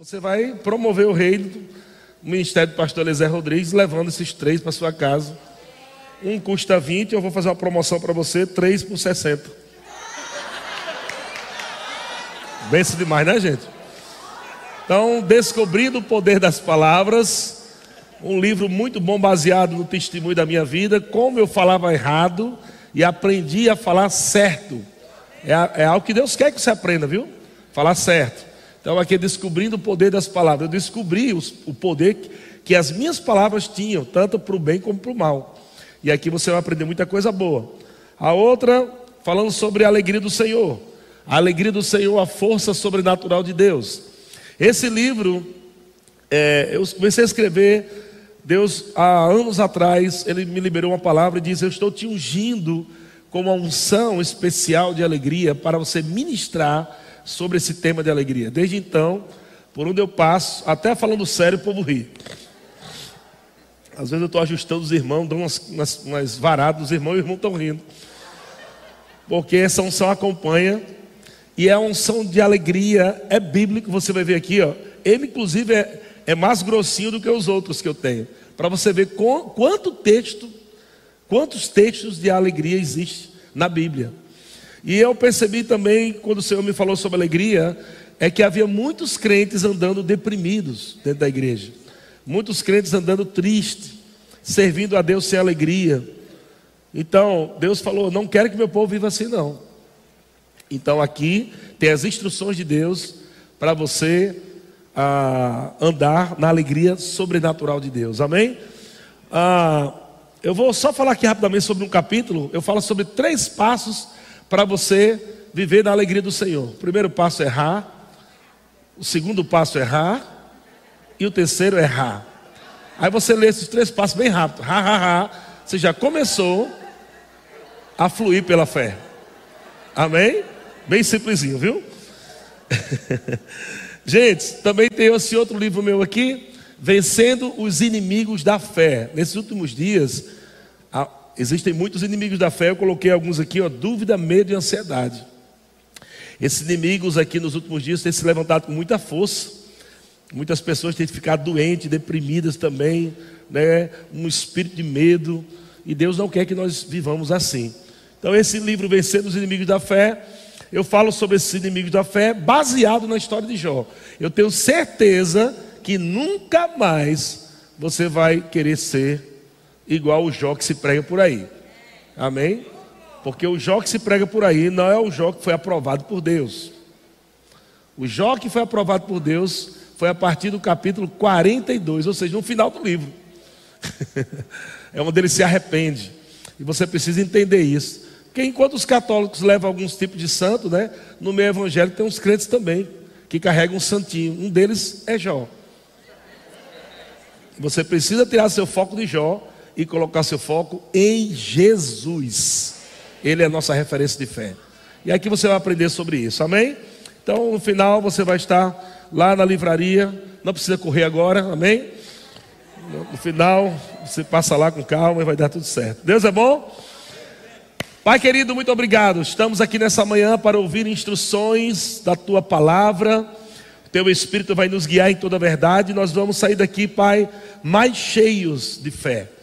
Você vai promover o reino do Ministério do Pastor Eliezer Rodrigues, levando esses três para sua casa. Um custa 20, eu vou fazer uma promoção para você, três por 60. Benção demais, né, gente? Então, Descobrindo o Poder das Palavras, um livro muito bom baseado no testemunho da minha vida, como eu falava errado e aprendi a falar certo. É, é algo que Deus quer que você aprenda, viu? Falar certo. Então, aqui descobrindo o poder das palavras. Eu descobri os, o poder que, que as minhas palavras tinham, tanto para o bem como para o mal. E aqui você vai aprender muita coisa boa. A outra, falando sobre a alegria do Senhor. A alegria do Senhor, a força sobrenatural de Deus. Esse livro, é, eu comecei a escrever, Deus, há anos atrás, Ele me liberou uma palavra e diz: Eu estou te ungindo com uma unção especial de alegria para você ministrar sobre esse tema de alegria. Desde então, por onde eu passo, até falando sério, o povo ri. Às vezes eu estou ajustando os irmãos, dou umas, umas, umas varadas dos irmãos e os irmãos estão rindo. Porque essa unção acompanha. E é a unção de alegria, é bíblico, você vai ver aqui, ó. Ele, inclusive, é, é mais grossinho do que os outros que eu tenho. Para você ver com, quanto texto, quantos textos de alegria existe na Bíblia. E eu percebi também, quando o Senhor me falou sobre alegria, é que havia muitos crentes andando deprimidos dentro da igreja. Muitos crentes andando tristes, servindo a Deus sem alegria. Então, Deus falou: Não quero que meu povo viva assim, não. Então, aqui tem as instruções de Deus para você ah, andar na alegria sobrenatural de Deus. Amém? Ah, eu vou só falar aqui rapidamente sobre um capítulo. Eu falo sobre três passos para você viver na alegria do Senhor. O primeiro passo é errar, o segundo passo é errar, e o terceiro é errar. Aí você lê esses três passos bem rápido. Ha, ha, ha. Você já começou a fluir pela fé. Amém? Bem simplesinho, viu? Gente, também tem esse outro livro meu aqui, Vencendo os Inimigos da Fé. Nesses últimos dias, Existem muitos inimigos da fé, eu coloquei alguns aqui, ó, dúvida, medo e ansiedade. Esses inimigos aqui nos últimos dias têm se levantado com muita força. Muitas pessoas têm ficado doentes, deprimidas também, né? um espírito de medo. E Deus não quer que nós vivamos assim. Então, esse livro, Vencendo os Inimigos da Fé, eu falo sobre esses inimigos da fé baseado na história de Jó. Eu tenho certeza que nunca mais você vai querer ser igual o Jó que se prega por aí. Amém? Porque o Jó que se prega por aí não é o Jó que foi aprovado por Deus. O Jó que foi aprovado por Deus foi a partir do capítulo 42, ou seja, no final do livro. é onde ele se arrepende. E você precisa entender isso. Porque enquanto os católicos levam alguns tipos de santo, né? No meio evangélico tem uns crentes também que carregam um santinho. Um deles é Jó. Você precisa tirar seu foco de Jó e colocar seu foco em Jesus. Ele é a nossa referência de fé. E aqui você vai aprender sobre isso, amém? Então, no final, você vai estar lá na livraria. Não precisa correr agora, amém? No final, você passa lá com calma e vai dar tudo certo. Deus é bom? Pai querido, muito obrigado. Estamos aqui nessa manhã para ouvir instruções da tua palavra. Teu Espírito vai nos guiar em toda a verdade. Nós vamos sair daqui, Pai, mais cheios de fé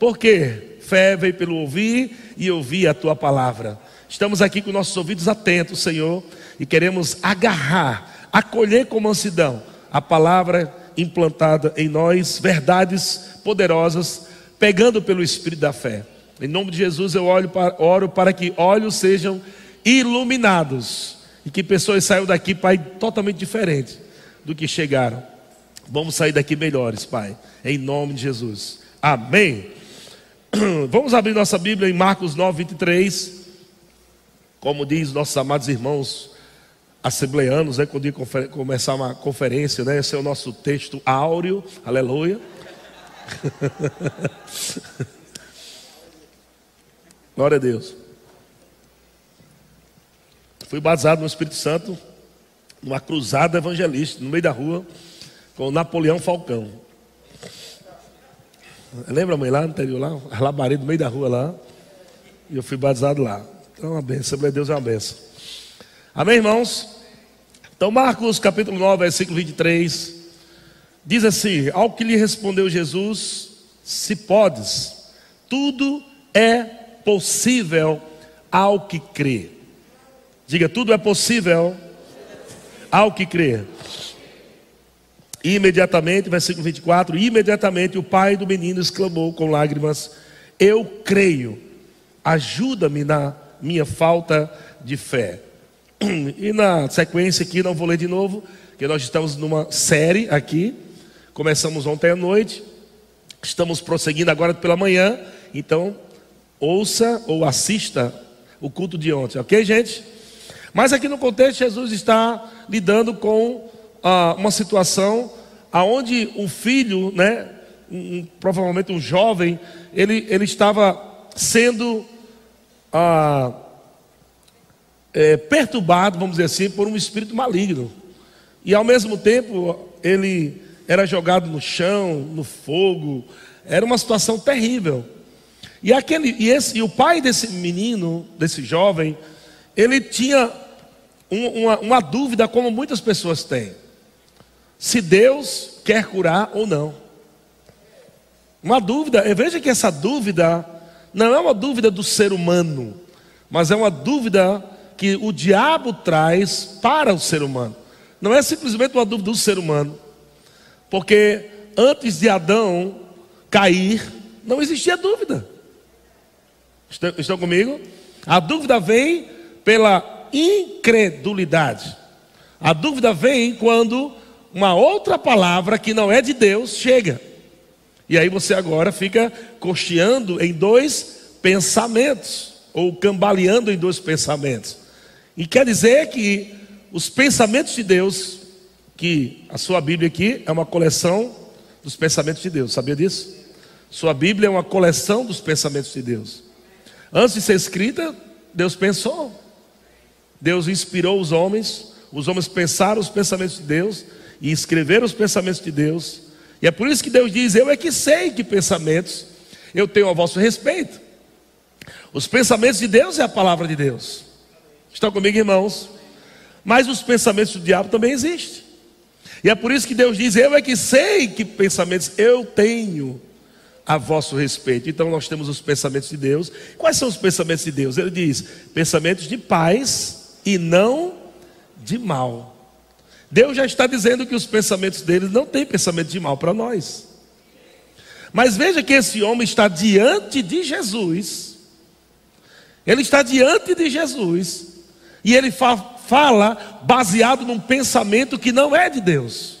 por quê? Fé veio pelo ouvir e ouvir a tua palavra. Estamos aqui com nossos ouvidos atentos, Senhor, e queremos agarrar, acolher com mansidão a palavra implantada em nós, verdades poderosas, pegando pelo Espírito da fé. Em nome de Jesus eu para, oro para que olhos sejam iluminados e que pessoas saiam daqui, Pai, totalmente diferentes do que chegaram. Vamos sair daqui melhores, Pai, em nome de Jesus. Amém. Vamos abrir nossa Bíblia em Marcos 9, 23. Como diz nossos amados irmãos assembleanos, né, quando começar uma conferência, né, esse é o nosso texto áureo, aleluia. Glória a Deus. Fui batizado no Espírito Santo, numa cruzada evangelista, no meio da rua, com Napoleão Falcão. Lembra, mãe, lá no interior, lá? As labaredas no meio da rua lá. E eu fui batizado lá. Então, uma benção. Assembleia de Deus é uma benção. Amém, irmãos? Então, Marcos capítulo 9, versículo 23, diz assim: Ao que lhe respondeu Jesus, se podes, tudo é possível ao que crê. Diga, tudo é possível ao que crê. Imediatamente, versículo 24: Imediatamente o pai do menino exclamou com lágrimas: Eu creio, ajuda-me na minha falta de fé. E na sequência aqui, não vou ler de novo, que nós estamos numa série aqui. Começamos ontem à noite, estamos prosseguindo agora pela manhã. Então, ouça ou assista o culto de ontem, ok, gente? Mas aqui no contexto, Jesus está lidando com uma situação aonde um filho, né, um, provavelmente um jovem, ele, ele estava sendo ah, é, perturbado, vamos dizer assim, por um espírito maligno. E ao mesmo tempo, ele era jogado no chão, no fogo, era uma situação terrível. E, aquele, e, esse, e o pai desse menino, desse jovem, ele tinha um, uma, uma dúvida, como muitas pessoas têm: se Deus quer curar ou não. Uma dúvida, veja que essa dúvida não é uma dúvida do ser humano, mas é uma dúvida que o diabo traz para o ser humano. Não é simplesmente uma dúvida do ser humano, porque antes de Adão cair, não existia dúvida. Estão, estão comigo? A dúvida vem pela incredulidade. A dúvida vem quando uma outra palavra que não é de Deus chega. E aí você agora fica cocheando em dois pensamentos, ou cambaleando em dois pensamentos. E quer dizer que os pensamentos de Deus, que a sua Bíblia aqui é uma coleção dos pensamentos de Deus, sabia disso? Sua Bíblia é uma coleção dos pensamentos de Deus. Antes de ser escrita, Deus pensou. Deus inspirou os homens, os homens pensaram os pensamentos de Deus e escreveram os pensamentos de Deus. E é por isso que Deus diz: Eu é que sei que pensamentos eu tenho a vosso respeito. Os pensamentos de Deus é a palavra de Deus. Estão comigo, irmãos? Mas os pensamentos do diabo também existem. E é por isso que Deus diz: Eu é que sei que pensamentos eu tenho a vosso respeito. Então nós temos os pensamentos de Deus. Quais são os pensamentos de Deus? Ele diz: pensamentos de paz e não de mal. Deus já está dizendo que os pensamentos dele não têm pensamento de mal para nós. Mas veja que esse homem está diante de Jesus. Ele está diante de Jesus e ele fa fala baseado num pensamento que não é de Deus.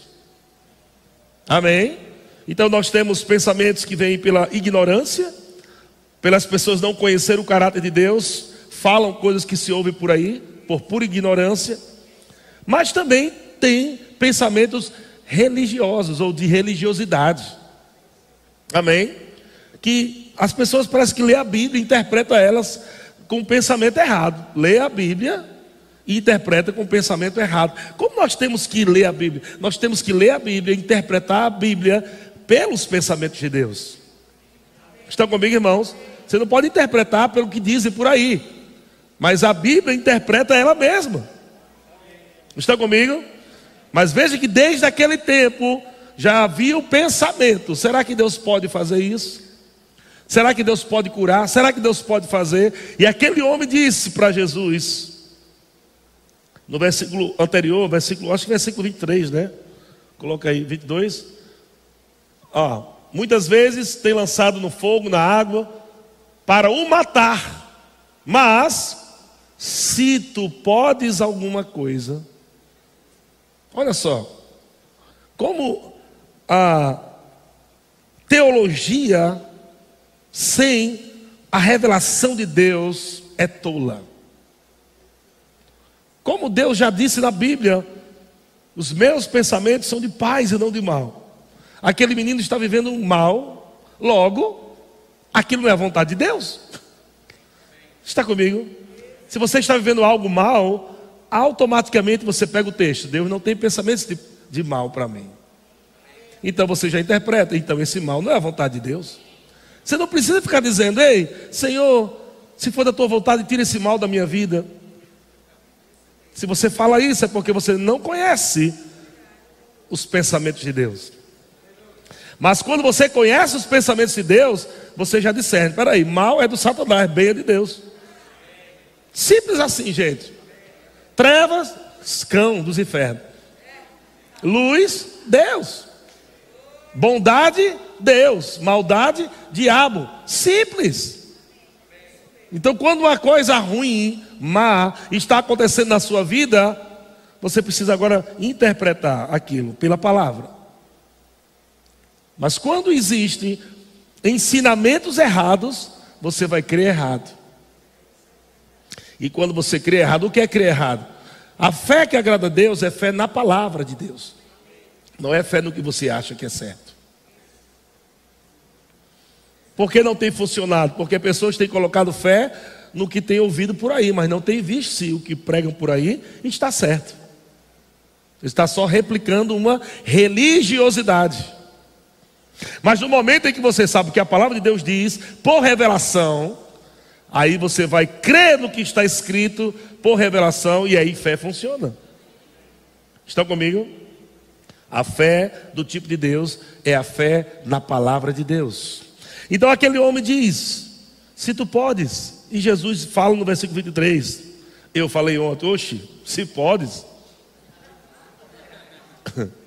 Amém? Então nós temos pensamentos que vêm pela ignorância, pelas pessoas não conhecer o caráter de Deus, falam coisas que se ouvem por aí, por pura ignorância, mas também tem pensamentos religiosos ou de religiosidade. Amém? Que as pessoas parecem que lê a Bíblia e interpretam elas com um pensamento errado. Lê a Bíblia e interpreta com um pensamento errado. Como nós temos que ler a Bíblia? Nós temos que ler a Bíblia interpretar a Bíblia pelos pensamentos de Deus. Estão comigo, irmãos? Você não pode interpretar pelo que dizem por aí, mas a Bíblia interpreta ela mesma. Estão comigo? Mas veja que desde aquele tempo já havia o pensamento: será que Deus pode fazer isso? Será que Deus pode curar? Será que Deus pode fazer? E aquele homem disse para Jesus, no versículo anterior, versículo, acho que versículo 23, né? Coloca aí, 22. Ó, muitas vezes tem lançado no fogo, na água, para o matar. Mas, se tu podes alguma coisa, olha só, como a teologia sem a revelação de Deus é tola. Como Deus já disse na Bíblia, os meus pensamentos são de paz e não de mal. Aquele menino está vivendo um mal, logo, aquilo não é a vontade de Deus. Está comigo? Se você está vivendo algo mal, automaticamente você pega o texto. Deus não tem pensamentos de, de mal para mim. Então você já interpreta. Então esse mal não é a vontade de Deus. Você não precisa ficar dizendo, ei, Senhor, se for da tua vontade, tira esse mal da minha vida. Se você fala isso, é porque você não conhece os pensamentos de Deus. Mas quando você conhece os pensamentos de Deus, você já discerne: peraí, mal é do Satanás, bem é de Deus. Simples assim, gente. Trevas, cão dos infernos. Luz, Deus. Bondade, Deus. Maldade, diabo. Simples. Então, quando uma coisa ruim, má, está acontecendo na sua vida, você precisa agora interpretar aquilo pela palavra. Mas quando existem ensinamentos errados, você vai crer errado. E quando você crê errado, o que é crer errado? A fé que agrada a Deus é fé na palavra de Deus. Não é fé no que você acha que é certo. Por que não tem funcionado? Porque pessoas têm colocado fé no que têm ouvido por aí, mas não têm visto se o que pregam por aí está certo. Está só replicando uma religiosidade. Mas no momento em que você sabe o que a palavra de Deus diz, por revelação, aí você vai crer no que está escrito por revelação e aí fé funciona. Estão comigo? A fé do tipo de Deus é a fé na palavra de Deus. Então aquele homem diz: Se tu podes, e Jesus fala no versículo 23. Eu falei ontem, oxe, se podes.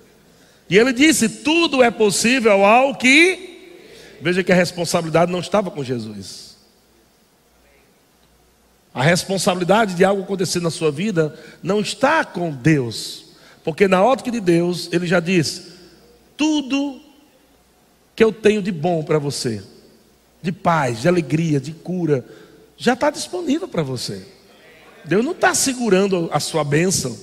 E ele disse: Tudo é possível ao que. Veja que a responsabilidade não estava com Jesus. A responsabilidade de algo acontecer na sua vida não está com Deus. Porque na ótica de Deus, ele já disse: Tudo que eu tenho de bom para você, de paz, de alegria, de cura, já está disponível para você. Deus não está segurando a sua bênção.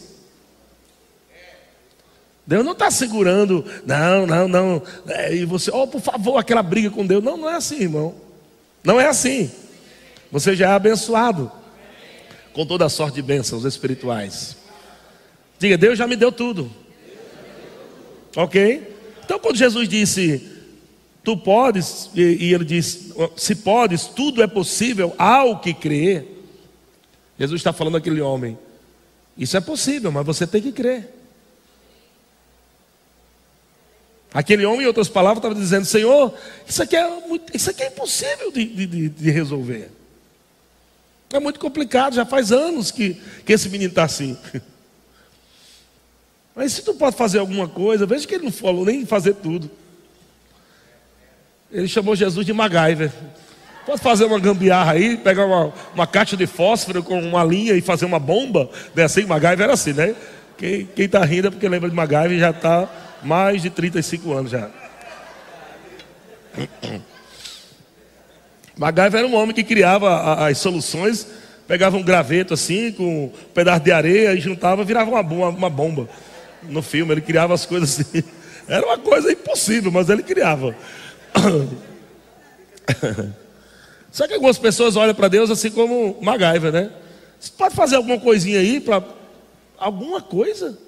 Deus não está segurando, não, não, não. É, e você, oh, por favor, aquela briga com Deus. Não, não é assim, irmão. Não é assim. Você já é abençoado com toda a sorte de bênçãos espirituais. Diga, Deus já me deu tudo. Ok? Então, quando Jesus disse, Tu podes, e, ele diz: Se podes, tudo é possível ao que crer. Jesus está falando àquele homem: Isso é possível, mas você tem que crer. Aquele homem, em outras palavras, estava dizendo: Senhor, isso aqui é, muito, isso aqui é impossível de, de, de resolver. É muito complicado, já faz anos que, que esse menino está assim. Mas se tu pode fazer alguma coisa, veja que ele não falou nem fazer tudo. Ele chamou Jesus de MacGyver. Pode fazer uma gambiarra aí, pegar uma, uma caixa de fósforo com uma linha e fazer uma bomba? Não é assim? MacGyver era assim, né? Quem está rindo é porque lembra de MacGyver já está mais de 35 anos já. MacGyver era um homem que criava as soluções, pegava um graveto assim, com um pedaço de areia e juntava, virava uma, uma bomba. No filme, ele criava as coisas assim. Era uma coisa impossível, mas ele criava. Só que algumas pessoas olham para Deus assim como MacGyver, né? Você pode fazer alguma coisinha aí para alguma coisa?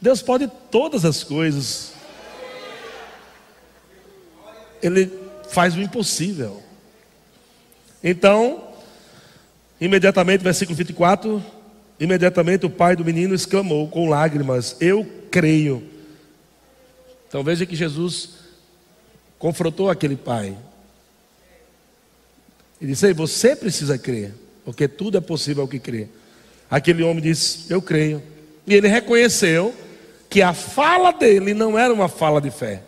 Deus pode todas as coisas. Ele faz o impossível. Então, imediatamente, versículo 24, imediatamente o pai do menino exclamou com lágrimas: Eu creio então veja que Jesus confrontou aquele pai. Ele disse: Você precisa crer, porque tudo é possível ao que crê. Aquele homem disse: Eu creio. E ele reconheceu que a fala dele não era uma fala de fé.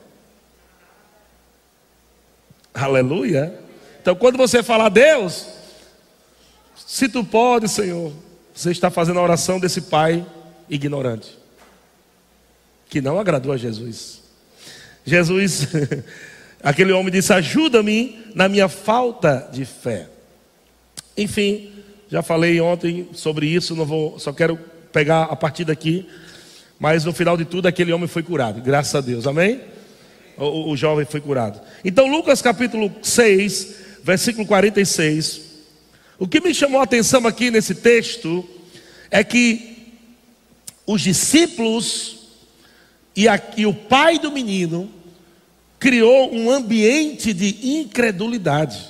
Aleluia. Então, quando você fala Deus, se tu pode, Senhor, você está fazendo a oração desse pai ignorante, que não agradou a Jesus. Jesus, aquele homem disse: Ajuda-me na minha falta de fé. Enfim, já falei ontem sobre isso, não vou, só quero pegar a partir daqui. Mas no final de tudo, aquele homem foi curado, graças a Deus, amém? O, o jovem foi curado. Então, Lucas capítulo 6, versículo 46. O que me chamou a atenção aqui nesse texto é que os discípulos e, aqui, o pai do menino criou um ambiente de incredulidade.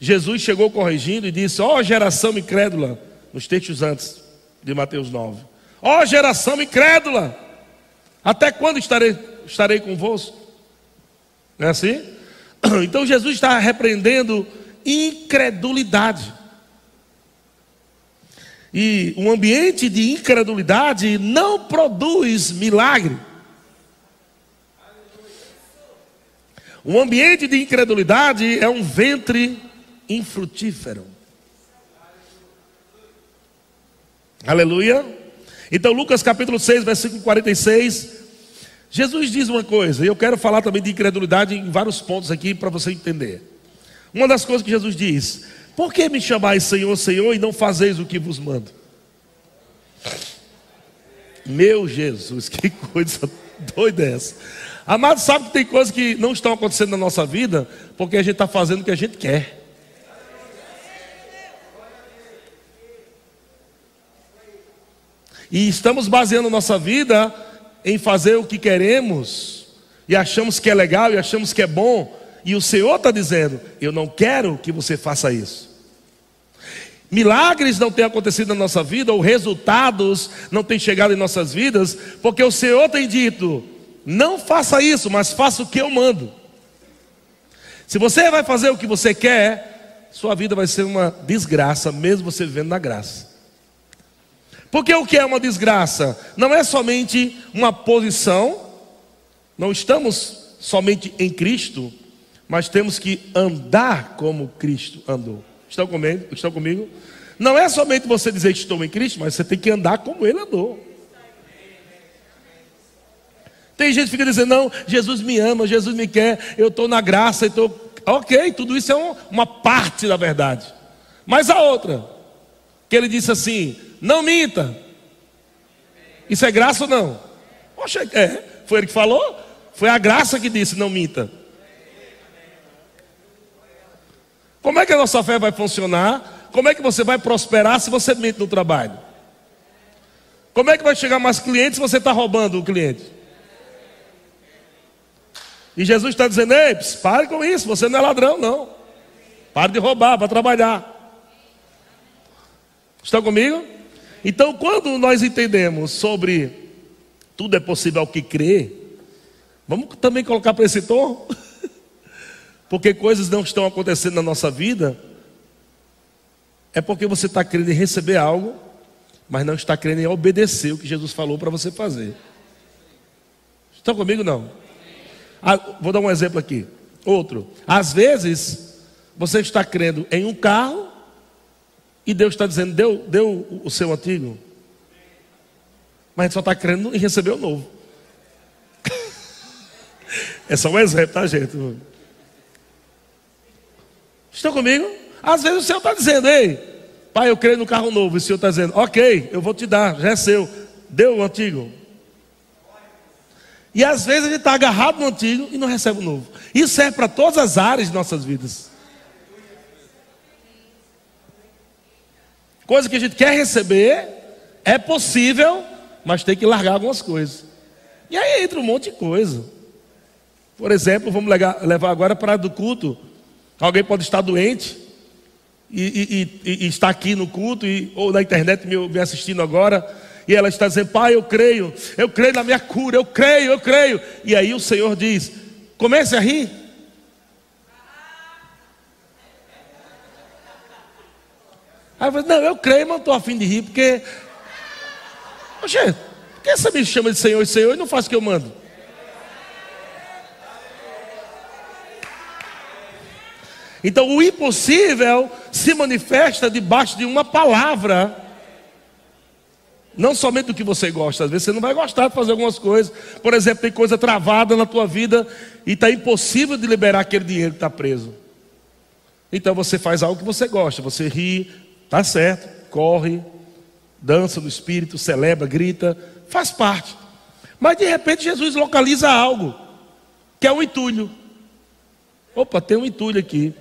Jesus chegou corrigindo e disse: Ó oh, geração incrédula, nos textos antes de Mateus 9. Ó oh, geração incrédula, até quando estarei, estarei convosco? Não é assim? Então Jesus está repreendendo incredulidade. E um ambiente de incredulidade não produz milagre. Um ambiente de incredulidade é um ventre infrutífero. Aleluia. Então, Lucas capítulo 6, versículo 46. Jesus diz uma coisa, e eu quero falar também de incredulidade em vários pontos aqui para você entender. Uma das coisas que Jesus diz: Por que me chamais Senhor, Senhor, e não fazeis o que vos mando? Meu Jesus, que coisa doida é essa. Amado, sabe que tem coisas que não estão acontecendo na nossa vida porque a gente está fazendo o que a gente quer. E estamos baseando nossa vida em fazer o que queremos, e achamos que é legal, e achamos que é bom, e o Senhor está dizendo: Eu não quero que você faça isso. Milagres não têm acontecido na nossa vida, ou resultados não têm chegado em nossas vidas, porque o Senhor tem dito: não faça isso, mas faça o que eu mando. Se você vai fazer o que você quer, sua vida vai ser uma desgraça, mesmo você vivendo na graça. Porque o que é uma desgraça? Não é somente uma posição, não estamos somente em Cristo, mas temos que andar como Cristo andou. Estão comigo? Estão comigo? Não é somente você dizer que estou em Cristo, mas você tem que andar como Ele andou. Tem gente que fica dizendo, não, Jesus me ama, Jesus me quer, eu estou na graça, estou. Ok, tudo isso é uma parte da verdade. Mas a outra, que ele disse assim: não minta. Isso é graça ou não? Poxa, é, foi ele que falou? Foi a graça que disse: não minta. Como é que a nossa fé vai funcionar? Como é que você vai prosperar se você mente no trabalho? Como é que vai chegar mais clientes se você está roubando o cliente? E Jesus está dizendo: Ei, pare com isso, você não é ladrão, não. Pare de roubar para trabalhar. Estão comigo? Então, quando nós entendemos sobre tudo é possível ao que crê, vamos também colocar para esse tom? porque coisas não estão acontecendo na nossa vida, é porque você está querendo receber algo, mas não está querendo obedecer o que Jesus falou para você fazer. Estão comigo não? Ah, vou dar um exemplo aqui. Outro. Às vezes, você está crendo em um carro e Deus está dizendo, deu, deu o seu antigo. Mas a gente só está crendo em receber o novo. é só um exemplo, tá, gente? Estão comigo? Às vezes o Senhor está dizendo, ei, pai, eu creio no carro novo. E o Senhor está dizendo, ok, eu vou te dar, já é seu. Deu o antigo. E às vezes gente está agarrado no antigo e não recebe o novo. Isso serve para todas as áreas de nossas vidas. Coisa que a gente quer receber, é possível, mas tem que largar algumas coisas. E aí entra um monte de coisa. Por exemplo, vamos levar agora para do culto Alguém pode estar doente e, e, e, e está aqui no culto ou na internet me, me assistindo agora. E ela está dizendo, pai, eu creio, eu creio na minha cura, eu creio, eu creio. E aí o Senhor diz: comece a rir. Aí eu falo, não, eu creio, mas não estou afim de rir, porque. Oxe, por que essa me chama de Senhor e Senhor e não faz o que eu mando? Então o impossível se manifesta debaixo de uma palavra. Não somente do que você gosta, às vezes você não vai gostar de fazer algumas coisas. Por exemplo, tem coisa travada na tua vida e está impossível de liberar aquele dinheiro que está preso. Então você faz algo que você gosta, você ri, tá certo, corre, dança no espírito, celebra, grita, faz parte. Mas de repente Jesus localiza algo, que é um entulho. Opa, tem um entulho aqui.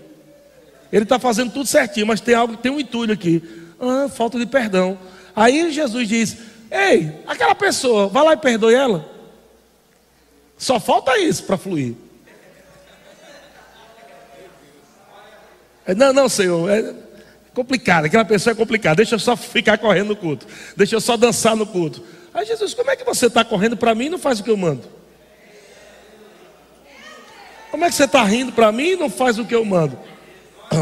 Ele está fazendo tudo certinho, mas tem algo, tem um entulho aqui. Ah, falta de perdão. Aí Jesus diz: Ei, aquela pessoa, vai lá e perdoe ela. Só falta isso para fluir. É, não, não, Senhor, complicado, aquela pessoa é complicada, deixa eu só ficar correndo no culto, deixa eu só dançar no culto. Aí Jesus, como é que você está correndo para mim e não faz o que eu mando? Como é que você está rindo para mim e não faz o que eu mando?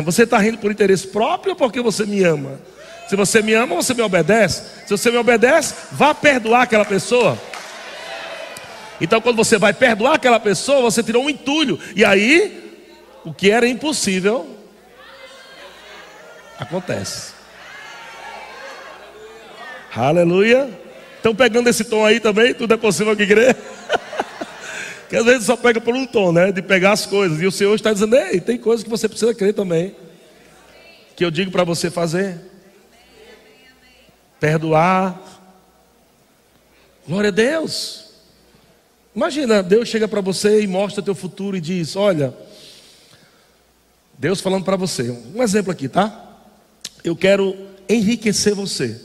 Você está rindo por interesse próprio ou porque você me ama? Se você me ama, você me obedece. Se você me obedece, vá perdoar aquela pessoa. Então, quando você vai perdoar aquela pessoa, você tirou um entulho. E aí, o que era impossível acontece. Aleluia. Estão pegando esse tom aí também? Tudo é possível que crer? que às vezes só pega por um tom, né? De pegar as coisas. E o Senhor está dizendo: Ei, tem coisas que você precisa crer também. Que eu digo para você fazer. Perdoar. Glória a Deus. Imagina, Deus chega para você e mostra teu futuro e diz: Olha, Deus falando para você, um exemplo aqui, tá? Eu quero enriquecer você.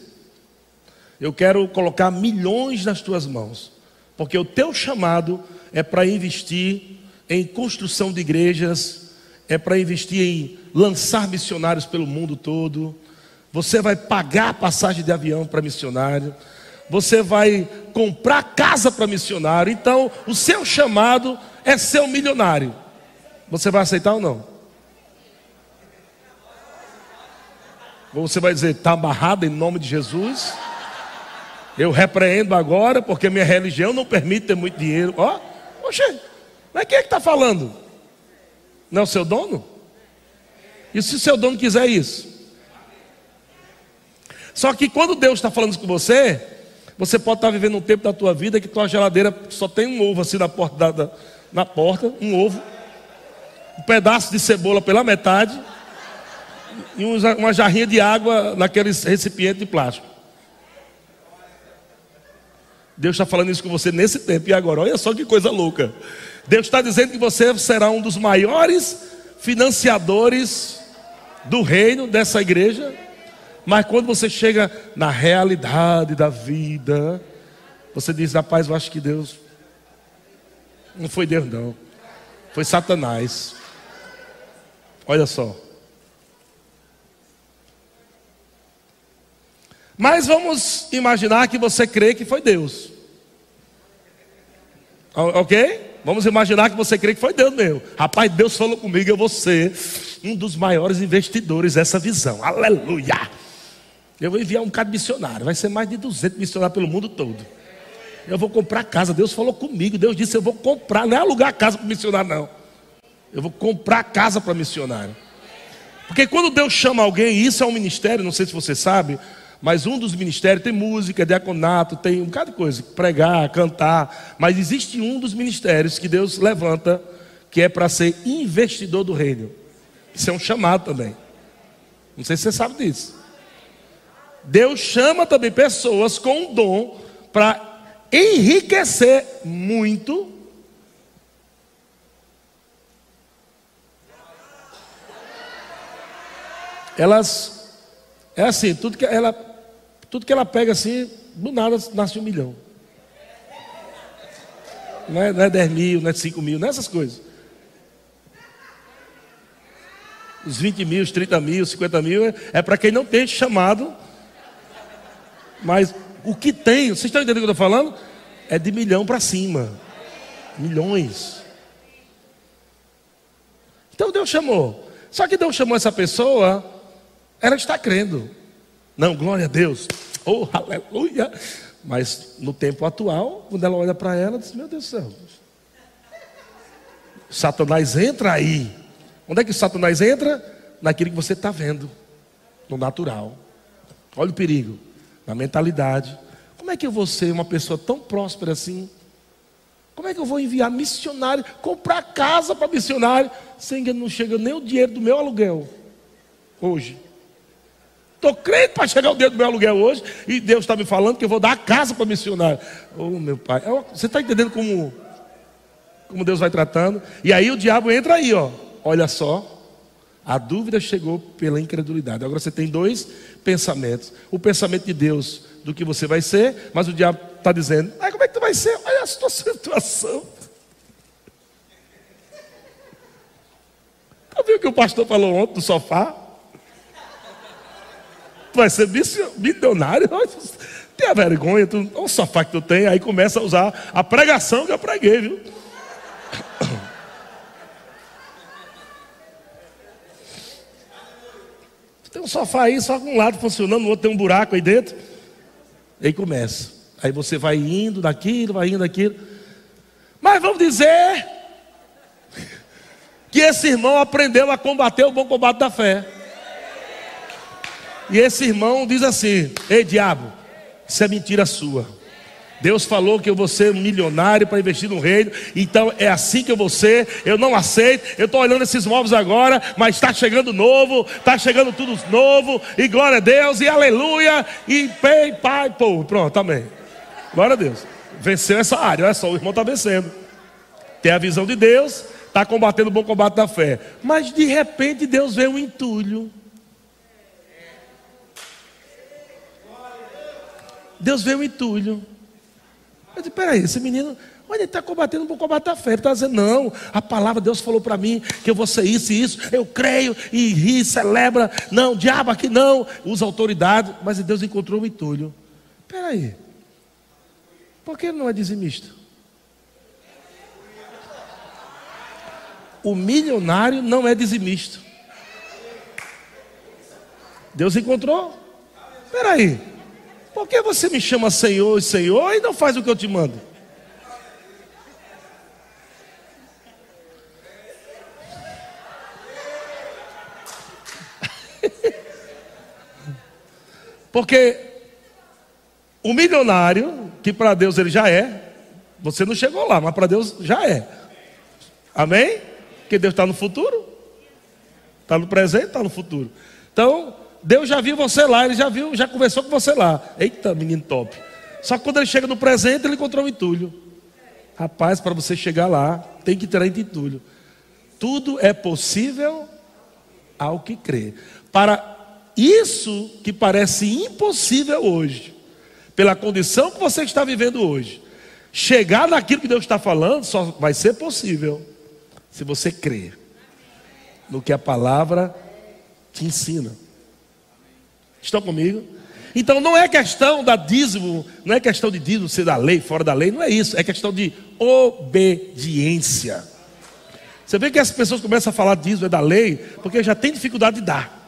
Eu quero colocar milhões nas tuas mãos, porque o teu chamado é para investir em construção de igrejas, é para investir em lançar missionários pelo mundo todo. Você vai pagar passagem de avião para missionário, você vai comprar casa para missionário. Então, o seu chamado é ser um milionário. Você vai aceitar ou não? Você vai dizer, está amarrado em nome de Jesus? Eu repreendo agora, porque minha religião não permite ter muito dinheiro. Ó, oh, oxe, mas quem é que está falando? Não é o seu dono? E se o seu dono quiser isso? Só que quando Deus está falando isso com você, você pode estar tá vivendo um tempo da tua vida que tua geladeira só tem um ovo assim na porta, da, da, na porta, um ovo, um pedaço de cebola pela metade e uma jarrinha de água naqueles recipiente de plástico. Deus está falando isso com você nesse tempo e agora. Olha só que coisa louca. Deus está dizendo que você será um dos maiores financiadores do reino dessa igreja. Mas quando você chega na realidade da vida, você diz: rapaz, eu acho que Deus. Não foi Deus, não. Foi Satanás. Olha só. Mas vamos imaginar que você crê que foi Deus. Ok? Vamos imaginar que você crê que foi Deus mesmo. Rapaz, Deus falou comigo, eu vou ser um dos maiores investidores dessa visão. Aleluia! Eu vou enviar um de missionário. Vai ser mais de 200 missionários pelo mundo todo. Eu vou comprar casa. Deus falou comigo. Deus disse: Eu vou comprar. Não é alugar casa para missionário, não. Eu vou comprar casa para missionário. Porque quando Deus chama alguém, isso é um ministério, não sei se você sabe. Mas um dos ministérios tem música, diaconato, tem um bocado de coisa, pregar, cantar. Mas existe um dos ministérios que Deus levanta, que é para ser investidor do reino. Isso é um chamado também. Não sei se você sabe disso. Deus chama também pessoas com um dom para enriquecer muito. Elas, é assim, tudo que ela tudo que ela pega assim, do nada nasce um milhão. Não é, não é 10 mil, não é 5 mil, não é essas coisas. Os 20 mil, os 30 mil, 50 mil é, é para quem não tem chamado. Mas o que tem, vocês estão entendendo o que eu estou falando? É de milhão para cima. Milhões. Então Deus chamou. Só que Deus chamou essa pessoa, ela está crendo. Não, glória a Deus. Oh, aleluia. Mas no tempo atual, quando ela olha para ela, diz: Meu Deus do céu. Satanás entra aí. Onde é que Satanás entra? Naquilo que você está vendo, no natural. Olha o perigo, na mentalidade. Como é que eu vou ser uma pessoa tão próspera assim? Como é que eu vou enviar missionário, comprar casa para missionário, sem que não chega nem o dinheiro do meu aluguel hoje? Estou crente para chegar o dia do meu aluguel hoje. E Deus está me falando que eu vou dar a casa para missionário. Oh, meu pai. Você está entendendo como, como Deus vai tratando? E aí o diabo entra aí, ó. Olha só. A dúvida chegou pela incredulidade. Agora você tem dois pensamentos: o pensamento de Deus do que você vai ser, mas o diabo está dizendo: ah, como é que tu vai ser? Olha a sua situação. Está Ouviu o que o pastor falou ontem do sofá? Tu vai ser milionário? Tenha vergonha, tu, olha o sofá que tu tem, aí começa a usar a pregação que eu preguei, viu? Tem um sofá aí, só com um lado funcionando, o outro tem um buraco aí dentro. Aí começa. Aí você vai indo daquilo, vai indo daquilo. Mas vamos dizer que esse irmão aprendeu a combater o bom combate da fé. E esse irmão diz assim: Ei, diabo, isso é mentira sua. Deus falou que eu vou ser milionário para investir no reino, então é assim que eu vou ser. Eu não aceito. Eu estou olhando esses móveis agora, mas está chegando novo, está chegando tudo novo, e glória a Deus, e aleluia, e pai, pai, povo. Pronto, amém. Glória a Deus. Venceu essa área, olha só, o irmão está vencendo. Tem a visão de Deus, está combatendo o bom combate da fé. Mas de repente Deus vê um entulho. Deus veio um entulho. Eu disse, peraí, esse menino, olha, ele está combatendo o combate da fé. Ele está dizendo, não, a palavra de Deus falou para mim que eu vou ser isso e isso, eu creio e ri, celebra. Não, diabo aqui não, usa autoridade, mas Deus encontrou um entulho. Peraí, por que ele não é dizimista? O milionário não é dizimista. Deus encontrou? Peraí, por que você me chama Senhor e Senhor e não faz o que eu te mando? Porque o milionário, que para Deus ele já é, você não chegou lá, mas para Deus já é. Amém? Porque Deus está no futuro, está no presente, está no futuro. Então, Deus já viu você lá, ele já viu, já conversou com você lá. Eita, menino top. Só que quando ele chega no presente, ele encontrou um entulho. Rapaz, para você chegar lá, tem que ter entulho. Tudo é possível ao que crê. Para isso que parece impossível hoje, pela condição que você está vivendo hoje, chegar naquilo que Deus está falando só vai ser possível se você crer no que a palavra te ensina. Estão comigo? Então não é questão da dízimo, não é questão de dízimo ser da lei, fora da lei, não é isso, é questão de obediência. Você vê que as pessoas começam a falar dízimo é da lei, porque já tem dificuldade de dar.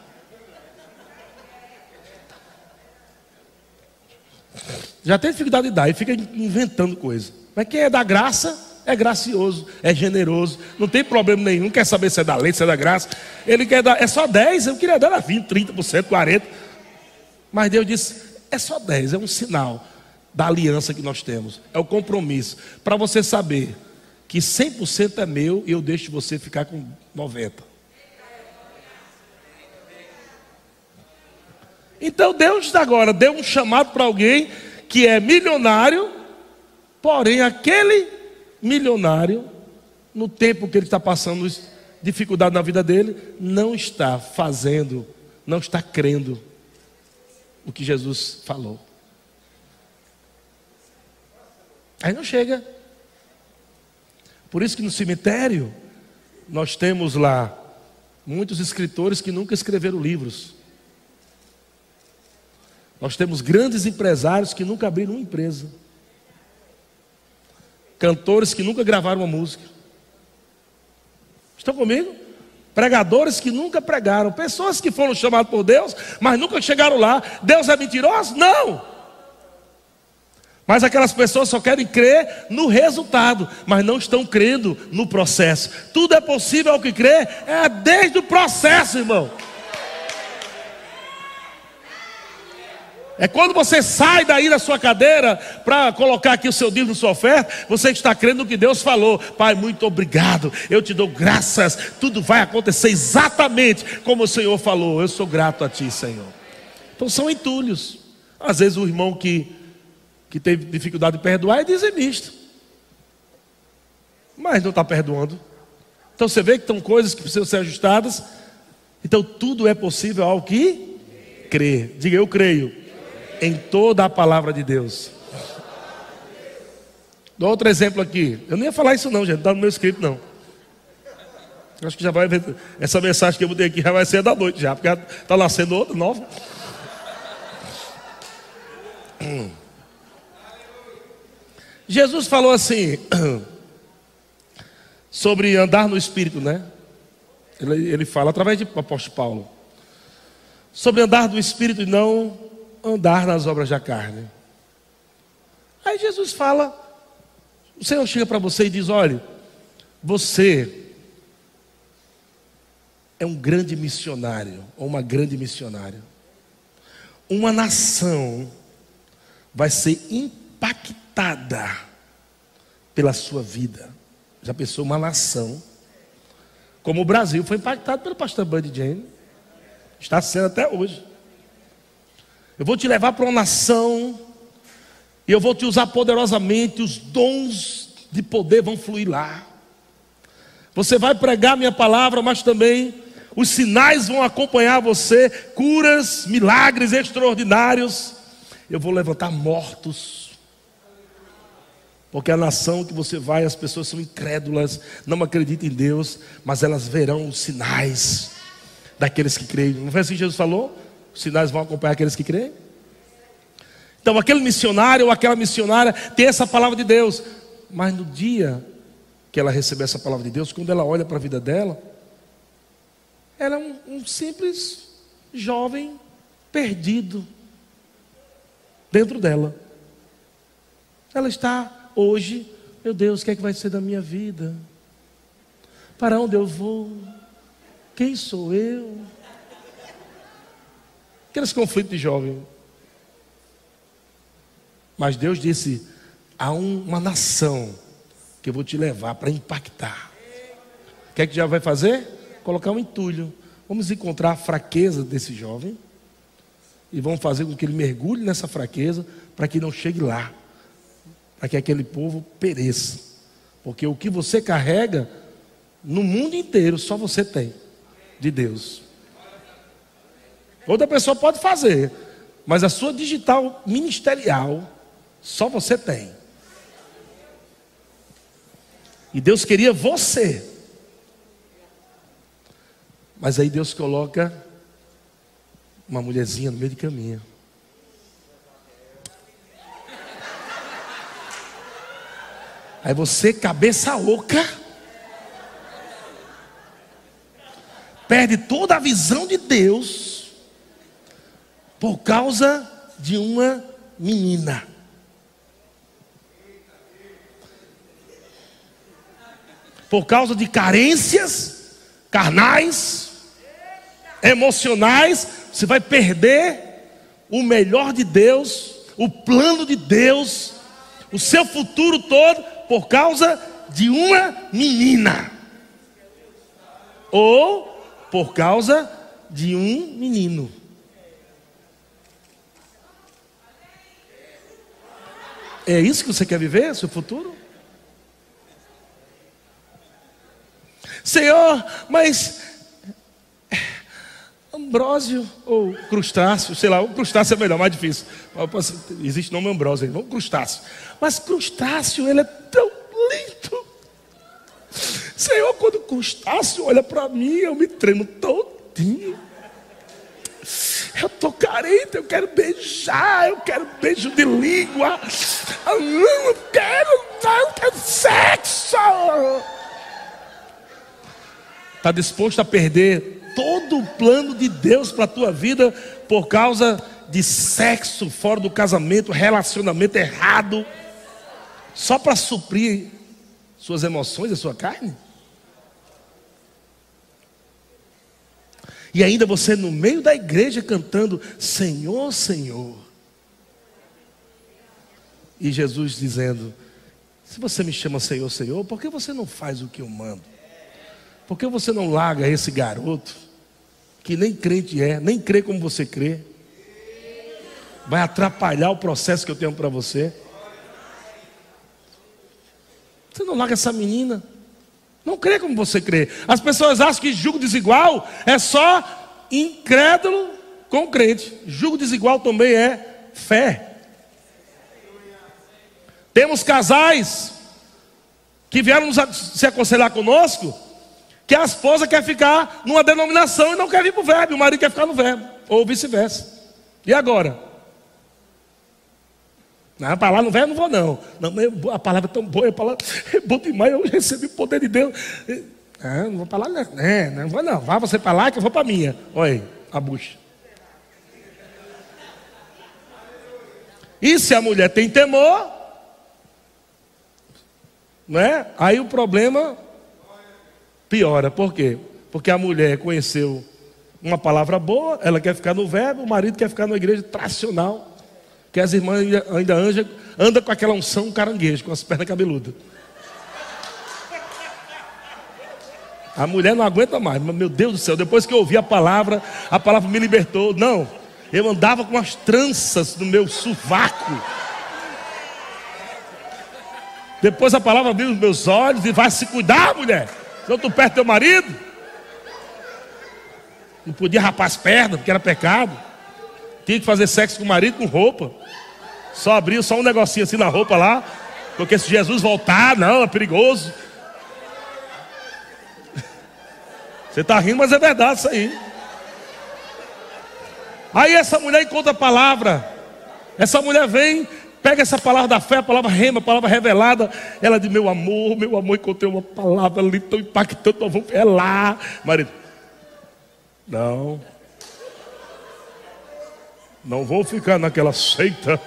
Já tem dificuldade de dar e fica inventando coisa. Mas quem é da graça é gracioso, é generoso, não tem problema nenhum, quer saber se é da lei, se é da graça. Ele quer dar, é só 10, eu queria dar 20, 30%, 40%. Mas Deus disse: é só 10, é um sinal da aliança que nós temos, é o compromisso. Para você saber que 100% é meu e eu deixo você ficar com 90%. Então Deus agora deu um chamado para alguém que é milionário, porém aquele milionário, no tempo que ele está passando dificuldade na vida dele, não está fazendo, não está crendo o que Jesus falou. Aí não chega. Por isso que no cemitério nós temos lá muitos escritores que nunca escreveram livros. Nós temos grandes empresários que nunca abriram uma empresa. Cantores que nunca gravaram uma música. Estão comigo? Pregadores que nunca pregaram, pessoas que foram chamadas por Deus, mas nunca chegaram lá. Deus é mentiroso? Não. Mas aquelas pessoas só querem crer no resultado, mas não estão crendo no processo. Tudo é possível ao que crê, é desde o processo, irmão. É quando você sai daí da sua cadeira para colocar aqui o seu dízimo, sua oferta, você está crendo no que Deus falou. Pai, muito obrigado. Eu te dou graças. Tudo vai acontecer exatamente como o Senhor falou. Eu sou grato a ti, Senhor. Então são entulhos. Às vezes o irmão que, que teve dificuldade de perdoar é dizimista. Mas não está perdoando. Então você vê que estão coisas que precisam ser ajustadas. Então tudo é possível ao que crer. Diga, eu creio em toda a palavra de Deus. Dou outro exemplo aqui. Eu nem ia falar isso não, gente, não está no meu escrito não. Acho que já vai ver. Essa mensagem que eu mudei aqui já vai ser da noite já, porque está nascendo outra nova. Jesus falou assim sobre andar no Espírito, né? Ele, ele fala através de apóstolo Paulo sobre andar no Espírito e não andar nas obras da carne. Aí Jesus fala, o Senhor chega para você e diz: olha, você é um grande missionário, ou uma grande missionária. Uma nação vai ser impactada pela sua vida. Já pensou uma nação, como o Brasil foi impactado pelo pastor Buddy Jane, está sendo até hoje. Eu vou te levar para uma nação, e eu vou te usar poderosamente, os dons de poder vão fluir lá. Você vai pregar minha palavra, mas também os sinais vão acompanhar você, curas, milagres extraordinários. Eu vou levantar mortos. Porque a nação que você vai, as pessoas são incrédulas, não acreditam em Deus, mas elas verão os sinais daqueles que creem. Não foi assim que Jesus falou? Os sinais vão acompanhar aqueles que creem? Então, aquele missionário ou aquela missionária tem essa palavra de Deus, mas no dia que ela receber essa palavra de Deus, quando ela olha para a vida dela, ela é um, um simples jovem perdido dentro dela. Ela está hoje, meu Deus, o que é que vai ser da minha vida? Para onde eu vou? Quem sou eu? Aqueles conflitos de jovem. Mas Deus disse: há um, uma nação que eu vou te levar para impactar. O que é que já vai fazer? colocar um entulho. Vamos encontrar a fraqueza desse jovem e vamos fazer com que ele mergulhe nessa fraqueza para que não chegue lá, para que aquele povo pereça. Porque o que você carrega no mundo inteiro só você tem de Deus. Outra pessoa pode fazer, mas a sua digital ministerial só você tem. E Deus queria você mas aí Deus coloca uma mulherzinha no meio de caminho. Aí você, cabeça oca, perde toda a visão de Deus por causa de uma menina. Por causa de carências carnais, emocionais, você vai perder o melhor de Deus, o plano de Deus, o seu futuro todo por causa de uma menina. Ou por causa de um menino. É isso que você quer viver, seu futuro? Senhor, mas Ambrósio ou crustáceo, sei lá, o crustáceo é melhor, mais difícil. Existe nome Ambrósio, vamos crustáceo. Mas crustáceo, ele é tão lindo. Senhor, quando crustáceo olha para mim, eu me tremo todinho. Eu estou carente, eu quero beijar, eu quero beijo de língua. Eu não quero, não quero sexo. Está disposto a perder todo o plano de Deus para a tua vida por causa de sexo fora do casamento, relacionamento errado, só para suprir suas emoções, a sua carne? E ainda você no meio da igreja cantando Senhor, Senhor. E Jesus dizendo: Se você me chama Senhor, Senhor, por que você não faz o que eu mando? Por que você não larga esse garoto? que nem crente é, nem crê como você crê. Vai atrapalhar o processo que eu tenho para você. Você não larga essa menina. Não crê como você crê. As pessoas acham que julgo desigual é só incrédulo com crente. Julgo desigual também é fé. Temos casais que vieram se aconselhar conosco que a esposa quer ficar numa denominação e não quer vir para o verbo, o marido quer ficar no verbo, ou vice-versa. E agora? Não, para lá no verbo não vou não. não a palavra é tão boa, a palavra é boa demais, eu recebi o poder de Deus. Ah, não vou para lá, não. É, não vou não. Vá você para lá que eu vou para a minha. Olha aí, a bucha. E se a mulher tem temor, né? aí o problema piora. Por quê? Porque a mulher conheceu uma palavra boa, ela quer ficar no verbo, o marido quer ficar na igreja tradicional, que as irmãs ainda, ainda anda, anda com aquela unção caranguejo, com as pernas cabeludas. A mulher não aguenta mais, mas meu Deus do céu, depois que eu ouvi a palavra, a palavra me libertou. Não, eu andava com as tranças no meu sovaco. Depois a palavra abriu os meus olhos e vai se cuidar, mulher. Senão tu perde teu marido. Não podia rapar as pernas, porque era pecado. Tinha que fazer sexo com o marido com roupa. Só abriu só um negocinho assim na roupa lá. Porque se Jesus voltar, não, é perigoso. Você está rindo, mas é verdade isso aí. Aí essa mulher encontra a palavra. Essa mulher vem, pega essa palavra da fé, a palavra rema, a palavra revelada. Ela diz: Meu amor, meu amor, encontrei uma palavra ali tão impactante. Nós vamos é lá. Marido, não. Não vou ficar naquela seita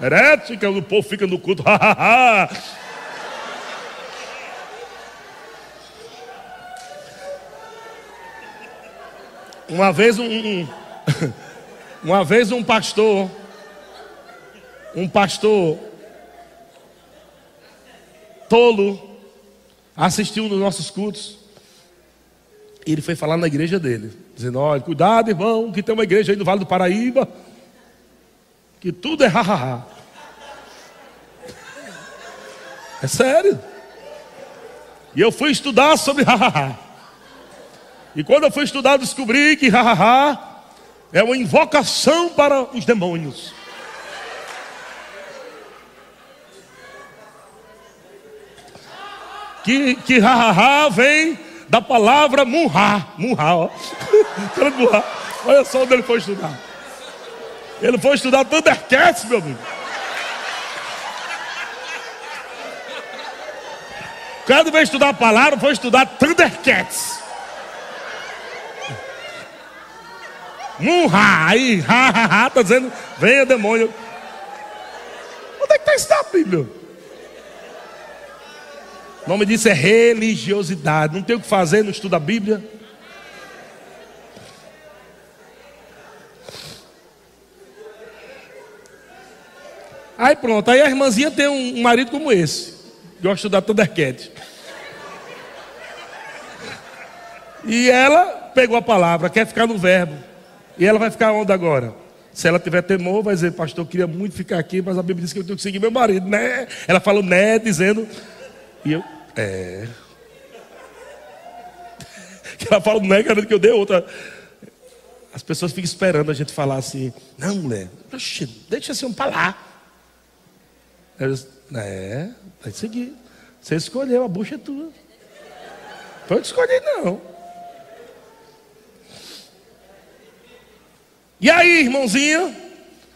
herética, o povo fica no culto. Uma vez um, um, uma vez um pastor, um pastor tolo, assistiu um dos nossos cultos. E ele foi falar na igreja dele, dizendo: olha, cuidado, irmão, que tem uma igreja aí no Vale do Paraíba, que tudo é ha-ha-ha. É sério. E eu fui estudar sobre ha-ha-ha. E quando eu fui estudar, descobri que hahaha é uma invocação para os demônios. Que, que hahaha vem da palavra munha. Munha, ó. Olha só onde ele foi estudar. Ele foi estudar Thundercats, meu amigo. Quando veio estudar a palavra, foi estudar Thundercats. Munha, aí, ha, ha, ha, tá dizendo, venha demônio. Onde é que está isso Bíblia? O nome disso é religiosidade. Não tem o que fazer, não estuda a Bíblia. Aí pronto, aí a irmãzinha tem um marido como esse. Gosta estudar Thundercat. E ela pegou a palavra, quer ficar no verbo. E ela vai ficar onde agora? Se ela tiver temor, vai dizer, pastor, eu queria muito ficar aqui, mas a Bíblia diz que eu tenho que seguir meu marido, né? Ela falou, né, dizendo. E eu, é. ela fala, né, querendo que eu dê outra. As pessoas ficam esperando a gente falar assim, não, mulher, deixa assim um falar. Eles, é, vai seguir. Você escolheu, a bucha é tua. Pode escolher, não. E aí, irmãozinho,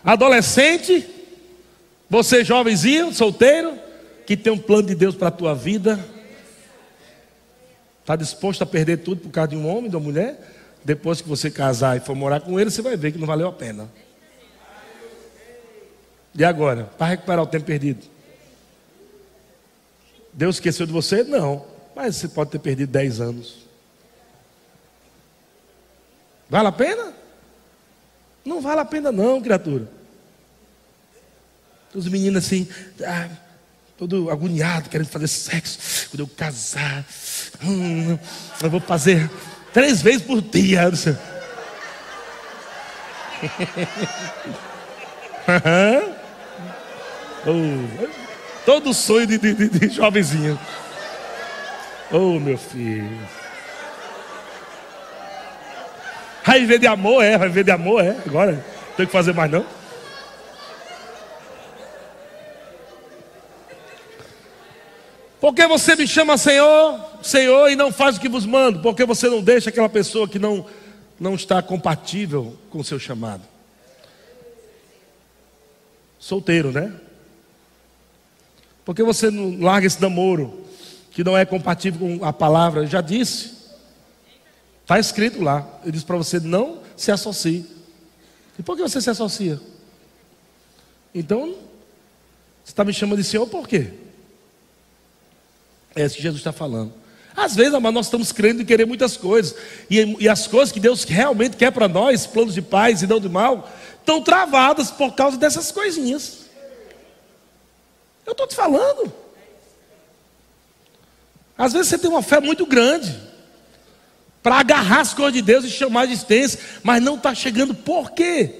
adolescente, você jovenzinho, solteiro, que tem um plano de Deus para a tua vida, está disposto a perder tudo por causa de um homem, de uma mulher? Depois que você casar e for morar com ele, você vai ver que não valeu a pena. E agora, para recuperar o tempo perdido? Deus esqueceu de você? Não. Mas você pode ter perdido 10 anos. Vale a pena? Não vale a pena, não, criatura. Os meninos assim, ah, todo agoniado, querendo fazer sexo. Quando eu casar, hum, eu vou fazer três vezes por dia. oh, todo sonho de, de, de jovenzinho. Oh, meu filho. Vai viver de amor, é, vai viver de amor, é. Agora, não tem que fazer mais não. Por que você me chama Senhor, Senhor, e não faz o que vos mando? Porque você não deixa aquela pessoa que não, não está compatível com o seu chamado. Solteiro, né? Porque você não larga esse namoro que não é compatível com a palavra? Eu já disse. Está escrito lá. Ele diz para você: não se associe. E por que você se associa? Então, você está me chamando de Senhor por quê? É isso que Jesus está falando. Às vezes, mas nós estamos crendo em querer muitas coisas. E, e as coisas que Deus realmente quer para nós, planos de paz e não de mal, estão travadas por causa dessas coisinhas. Eu estou te falando. Às vezes você tem uma fé muito grande para agarrar as coisas de Deus e chamar de existência, mas não está chegando. Por quê?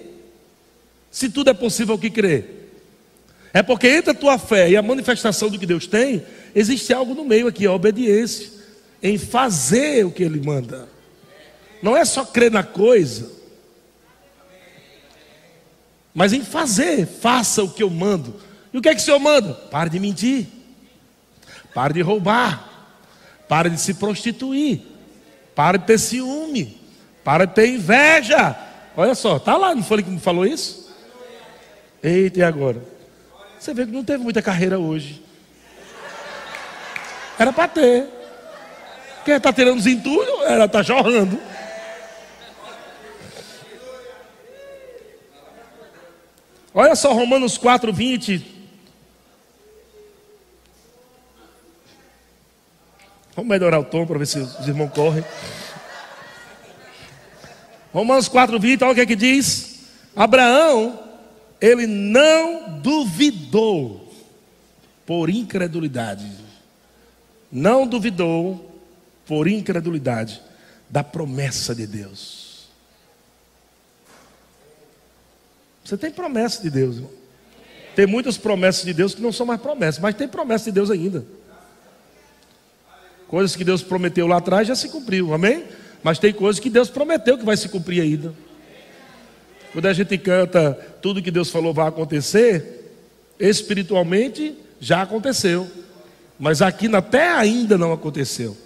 Se tudo é possível que crer. É porque entre a tua fé e a manifestação do que Deus tem, existe algo no meio aqui, a obediência, em fazer o que Ele manda. Não é só crer na coisa, mas em fazer, faça o que eu mando. E o que é que o Senhor manda? Pare de mentir, pare de roubar, pare de se prostituir, pare de ter ciúme, pare de ter inveja. Olha só, tá lá, não foi ele que me falou isso? Eita, e agora? Você vê que não teve muita carreira hoje. Era para ter. Quem está tirando os entulhos, ela está jorrando. Olha só Romanos 4, 20. Vamos melhorar o tom para ver se os irmãos correm. Romanos 4, 20, olha o que é que diz. Abraão ele não duvidou por incredulidade. Não duvidou por incredulidade da promessa de Deus. Você tem promessa de Deus, irmão. Tem muitas promessas de Deus que não são mais promessas, mas tem promessa de Deus ainda. Coisas que Deus prometeu lá atrás já se cumpriu, amém? Mas tem coisas que Deus prometeu que vai se cumprir ainda. Quando a gente canta tudo que Deus falou vai acontecer, espiritualmente já aconteceu. Mas aqui na terra ainda não aconteceu.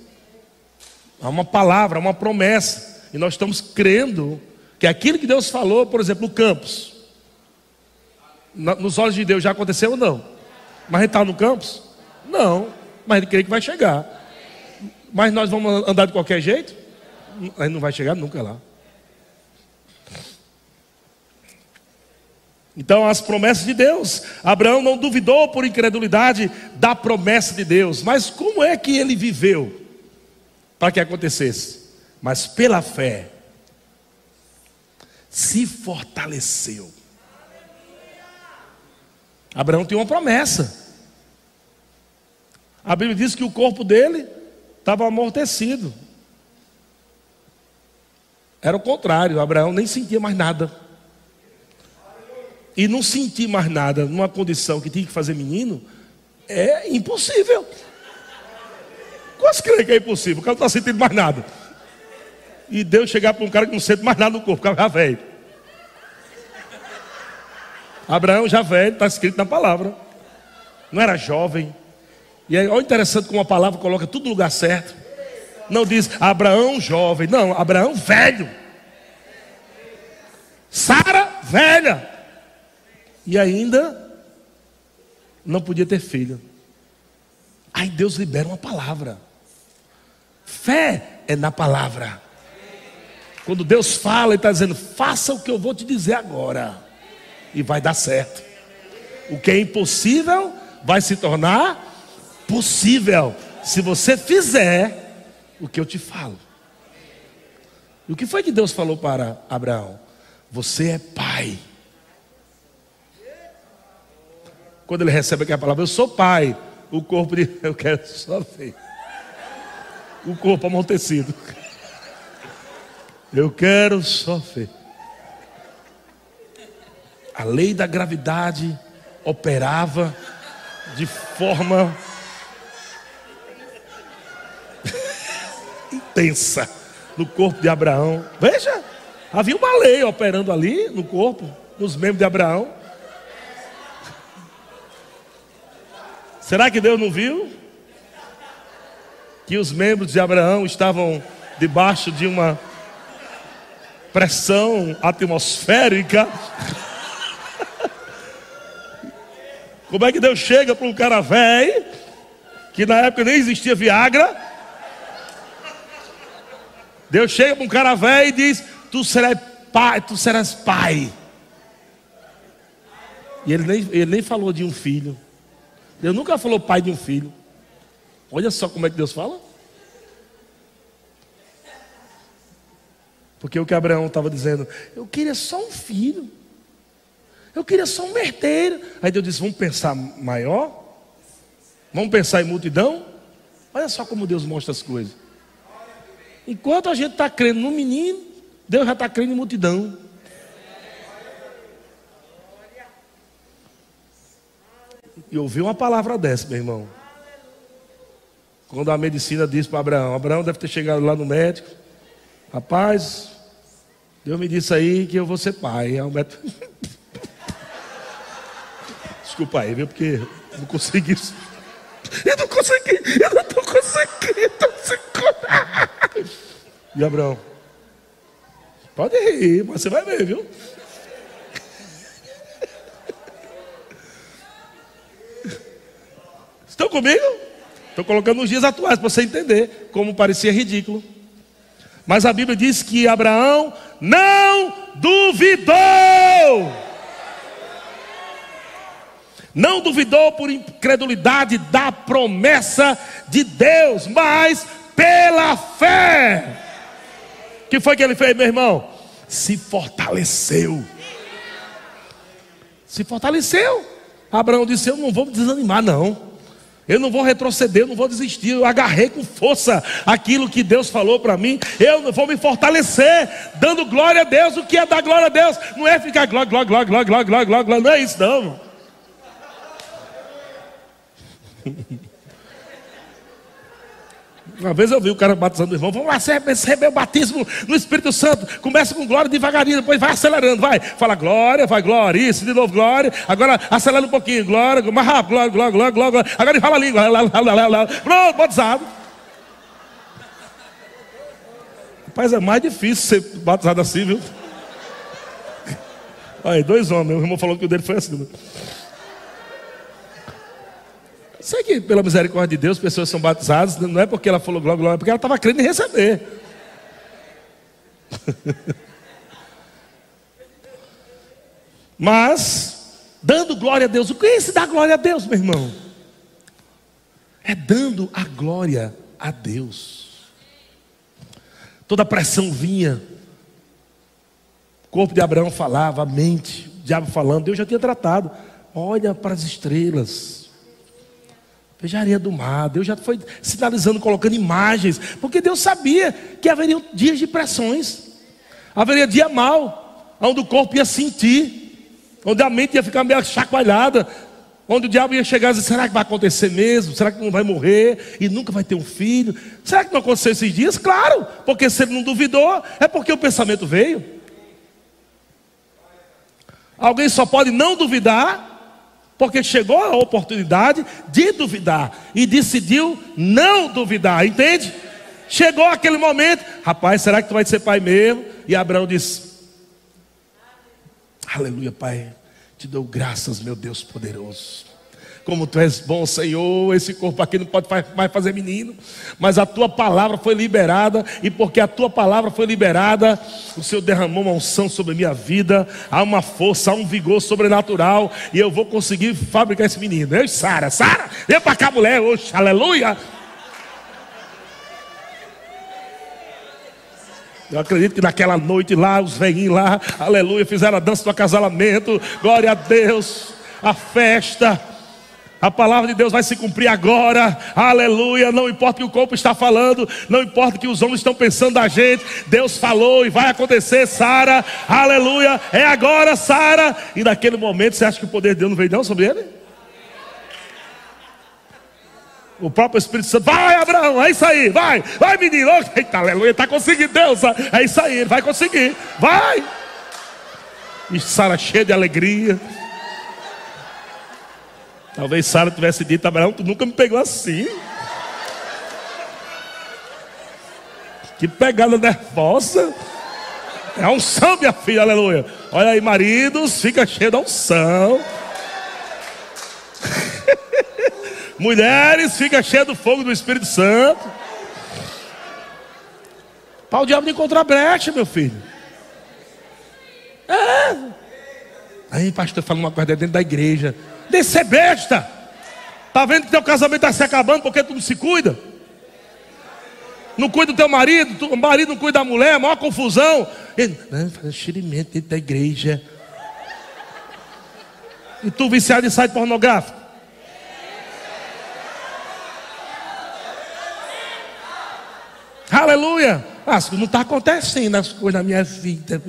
Há uma palavra, uma promessa. E nós estamos crendo que aquilo que Deus falou, por exemplo, o campus, nos olhos de Deus já aconteceu ou não? Mas a gente está no campus? Não. Mas a gente crê que vai chegar. Mas nós vamos andar de qualquer jeito? A gente não vai chegar nunca lá. Então, as promessas de Deus. Abraão não duvidou por incredulidade da promessa de Deus. Mas como é que ele viveu para que acontecesse? Mas pela fé, se fortaleceu. Abraão tinha uma promessa. A Bíblia diz que o corpo dele estava amortecido. Era o contrário, Abraão nem sentia mais nada e não sentir mais nada numa condição que tinha que fazer menino, é impossível. Quase creio que é impossível, o cara não está sentindo mais nada. E Deus chegar para um cara que não sente mais nada no corpo, o cara já velho. Abraão já velho, está escrito na palavra. Não era jovem. E aí, olha interessante como a palavra coloca tudo no lugar certo. Não diz Abraão jovem, não, Abraão velho. Sara velha e ainda não podia ter filho. Aí Deus libera uma palavra. Fé é na palavra. Quando Deus fala, Ele está dizendo: faça o que eu vou te dizer agora, e vai dar certo. O que é impossível vai se tornar possível, se você fizer o que eu te falo. E o que foi que Deus falou para Abraão? Você é pai quando ele recebe aquela palavra, eu sou pai. O corpo de eu quero só ver. O corpo amortecido. Eu quero só ver. A lei da gravidade operava de forma intensa no corpo de Abraão. Veja, havia uma lei operando ali no corpo, nos membros de Abraão. Será que Deus não viu? que os membros de Abraão estavam debaixo de uma pressão atmosférica. Como é que Deus chega para um cara velho, que na época nem existia Viagra? Deus chega para um cara velho e diz: Tu serás pai, tu serás pai. E ele nem, ele nem falou de um filho. Deus nunca falou pai de um filho. Olha só como é que Deus fala. Porque o que Abraão estava dizendo, eu queria só um filho. Eu queria só um merteiro. Aí Deus disse: Vamos pensar maior? Vamos pensar em multidão? Olha só como Deus mostra as coisas. Enquanto a gente está crendo no menino, Deus já está crendo em multidão. E ouvi uma palavra dessa, meu irmão. Quando a medicina disse para Abraão: Abraão deve ter chegado lá no médico. Rapaz, Deus me disse aí que eu vou ser pai. Médico. Desculpa aí, viu? Porque não consegui. Eu não consegui, eu não estou conseguindo segurar. E Abraão, pode rir, mas você vai ver, viu? Estão comigo? Estou colocando nos dias atuais para você entender como parecia ridículo. Mas a Bíblia diz que Abraão não duvidou. Não duvidou por incredulidade da promessa de Deus, mas pela fé. O que foi que ele fez, meu irmão? Se fortaleceu. Se fortaleceu. Abraão disse: Eu não vou me desanimar, não. Eu não vou retroceder, eu não vou desistir. Eu agarrei com força aquilo que Deus falou para mim. Eu não vou me fortalecer, dando glória a Deus. O que é dar glória a Deus? Não é ficar glória, glória, glória, glória, glória, glória, glória. Não é isso, não. Uma vez eu vi o cara batizando o irmão, vamos lá, receber o batismo no Espírito Santo. Começa com glória devagarinho, depois vai acelerando, vai. Fala glória, vai glória, isso, de novo glória. Agora acelera um pouquinho, glória, mais rápido, glória, glória, glória, glória. Agora ele fala a língua, lá, lá, lá, lá. pronto, batizado. Rapaz, é mais difícil ser batizado assim, viu? Aí, dois homens, o irmão falou que o dele foi assim. Né? Sei que, pela misericórdia de Deus, pessoas são batizadas, não é porque ela falou glória, glória, é porque ela estava crendo em receber. Mas, dando glória a Deus, o que é esse dar glória a Deus, meu irmão? É dando a glória a Deus. Toda a pressão vinha. O corpo de Abraão falava, a mente, o diabo falando, Deus já tinha tratado. Olha para as estrelas. Veja a areia do mar. Deus já foi sinalizando, colocando imagens. Porque Deus sabia que haveriam dias de pressões. Haveria dia mal, onde o corpo ia sentir, onde a mente ia ficar meio chacoalhada, onde o diabo ia chegar e dizer: será que vai acontecer mesmo? Será que não vai morrer e nunca vai ter um filho? Será que não aconteceu esses dias? Claro, porque se ele não duvidou, é porque o pensamento veio. Alguém só pode não duvidar porque chegou a oportunidade de duvidar e decidiu não duvidar, entende? Chegou aquele momento, rapaz, será que tu vai ser pai mesmo? E Abraão disse: Aleluia, Pai, te dou graças, meu Deus poderoso. Como tu és bom, Senhor. Esse corpo aqui não pode mais fazer menino, mas a tua palavra foi liberada, e porque a tua palavra foi liberada, o Senhor derramou uma unção sobre a minha vida. Há uma força, há um vigor sobrenatural, e eu vou conseguir fabricar esse menino. Eu e Sara, Sara, vem para cá, mulher, oxe, aleluia. Eu acredito que naquela noite lá, os velhinhos lá, aleluia, fizeram a dança do acasalamento, glória a Deus, a festa. A palavra de Deus vai se cumprir agora, aleluia. Não importa o que o corpo está falando, não importa o que os homens estão pensando da gente, Deus falou e vai acontecer, Sara, aleluia. É agora, Sara. E naquele momento, você acha que o poder de Deus não veio não sobre ele? O próprio Espírito Santo, vai Abraão, é isso aí, vai, vai menino, eita, aleluia, está conseguindo Deus, é isso aí, ele vai conseguir, vai. E Sara cheia de alegria. Talvez Sara tivesse dito, Abraão, tu nunca me pegou assim. Que pegada nervosa. É a unção, minha filha, aleluia. Olha aí, maridos, fica cheio da unção. Mulheres, fica cheio do fogo do Espírito Santo. Para o diabo não encontrar brecha, meu filho. É. Aí, pastor, fala uma coisa dentro da igreja. Descer besta. Tá vendo que teu casamento está se acabando porque tu não se cuida? Não cuida do teu marido, o marido não cuida da mulher, maior confusão. Ele, não, faz xerimento dentro da igreja. E tu viciado em site pornográfico? Aleluia! Ah, não está acontecendo as coisas na minha vida.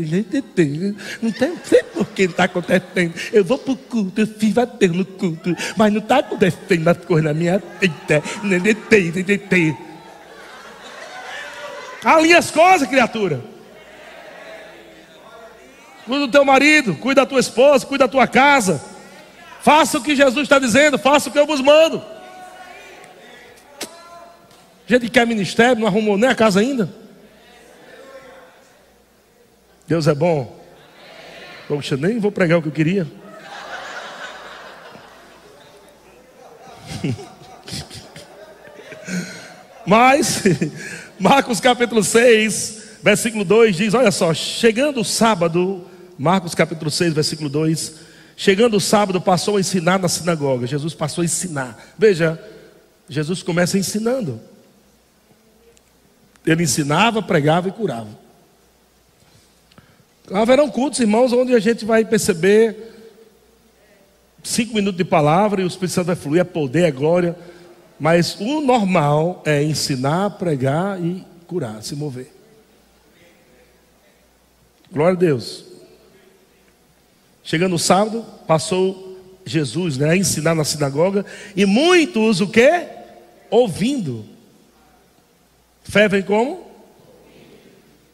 Não tem, sei por que não está acontecendo. Eu vou para o culto, eu fiz bater no culto, mas não está acontecendo as coisas na minha vida. Alinha as coisas, criatura. Cuida do teu marido, cuida da tua esposa, cuida da tua casa. Faça o que Jesus está dizendo, faça o que eu vos mando. Gente que quer ministério, não arrumou nem a casa ainda. Deus é bom. Poxa, nem vou pregar o que eu queria. Mas, Marcos capítulo 6, versículo 2 diz: Olha só, chegando o sábado, Marcos capítulo 6, versículo 2: Chegando o sábado, passou a ensinar na sinagoga. Jesus passou a ensinar. Veja, Jesus começa ensinando. Ele ensinava, pregava e curava. Haverão cultos, irmãos, onde a gente vai perceber cinco minutos de palavra e o Espírito Santo vai fluir, é poder, é glória. Mas o normal é ensinar, pregar e curar, se mover. Glória a Deus. Chegando o sábado, passou Jesus né, a ensinar na sinagoga, e muitos o que? Ouvindo. Fé vem como?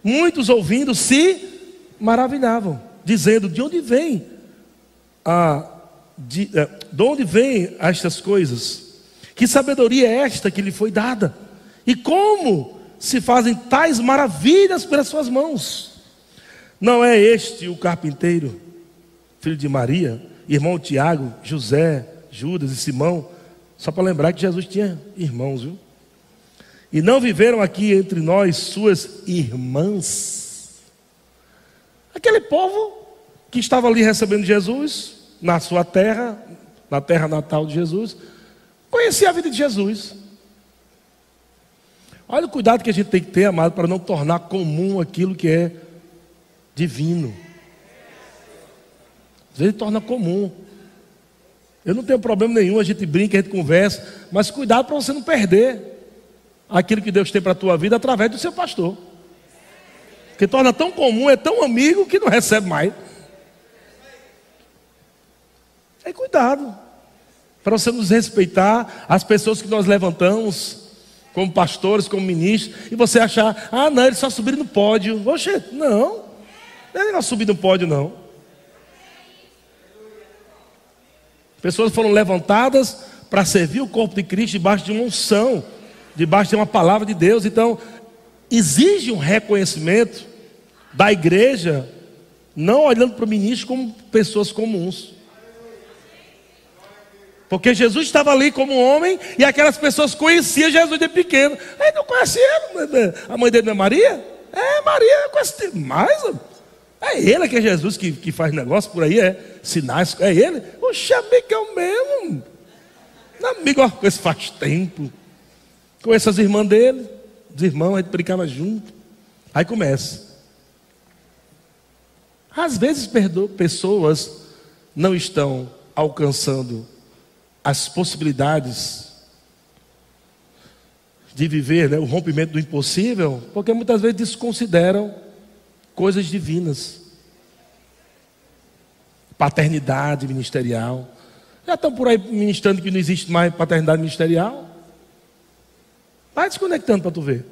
Muitos ouvindo se maravilhavam, dizendo: de onde vem a, de, é, de onde vem estas coisas? Que sabedoria é esta que lhe foi dada? E como se fazem tais maravilhas pelas suas mãos? Não é este o carpinteiro, filho de Maria, irmão Tiago, José, Judas e Simão? Só para lembrar que Jesus tinha irmãos, viu? E não viveram aqui entre nós suas irmãs. Aquele povo que estava ali recebendo Jesus, na sua terra, na terra natal de Jesus, conhecia a vida de Jesus. Olha o cuidado que a gente tem que ter, amado, para não tornar comum aquilo que é divino. Às vezes torna comum. Eu não tenho problema nenhum, a gente brinca, a gente conversa, mas cuidado para você não perder aquilo que Deus tem para a tua vida através do seu pastor. Que torna tão comum, é tão amigo que não recebe mais. É cuidado. Para você nos respeitar, as pessoas que nós levantamos, como pastores, como ministros, e você achar, ah, não, eles só subiram no pódio. Oxe, não. Não é negócio subir no pódio, não. Pessoas foram levantadas para servir o corpo de Cristo debaixo de uma unção debaixo de uma palavra de Deus. Então, exige um reconhecimento da igreja, não olhando para o ministro como pessoas comuns. Porque Jesus estava ali como homem e aquelas pessoas conheciam Jesus de pequeno. Aí não conheciam a mãe dele não é Maria? É, Maria, conhece mais. É ele que é Jesus que, que faz negócio por aí, é sinais, é ele. Oxe, é o mesmo. Amigo, isso faz tempo. Conheço as irmãs dele, os irmãos, a gente brincava junto. Aí começa. Às vezes pessoas não estão alcançando as possibilidades de viver né, o rompimento do impossível, porque muitas vezes desconsideram coisas divinas. Paternidade ministerial. Já estão por aí ministrando que não existe mais paternidade ministerial. Vai desconectando para tu ver.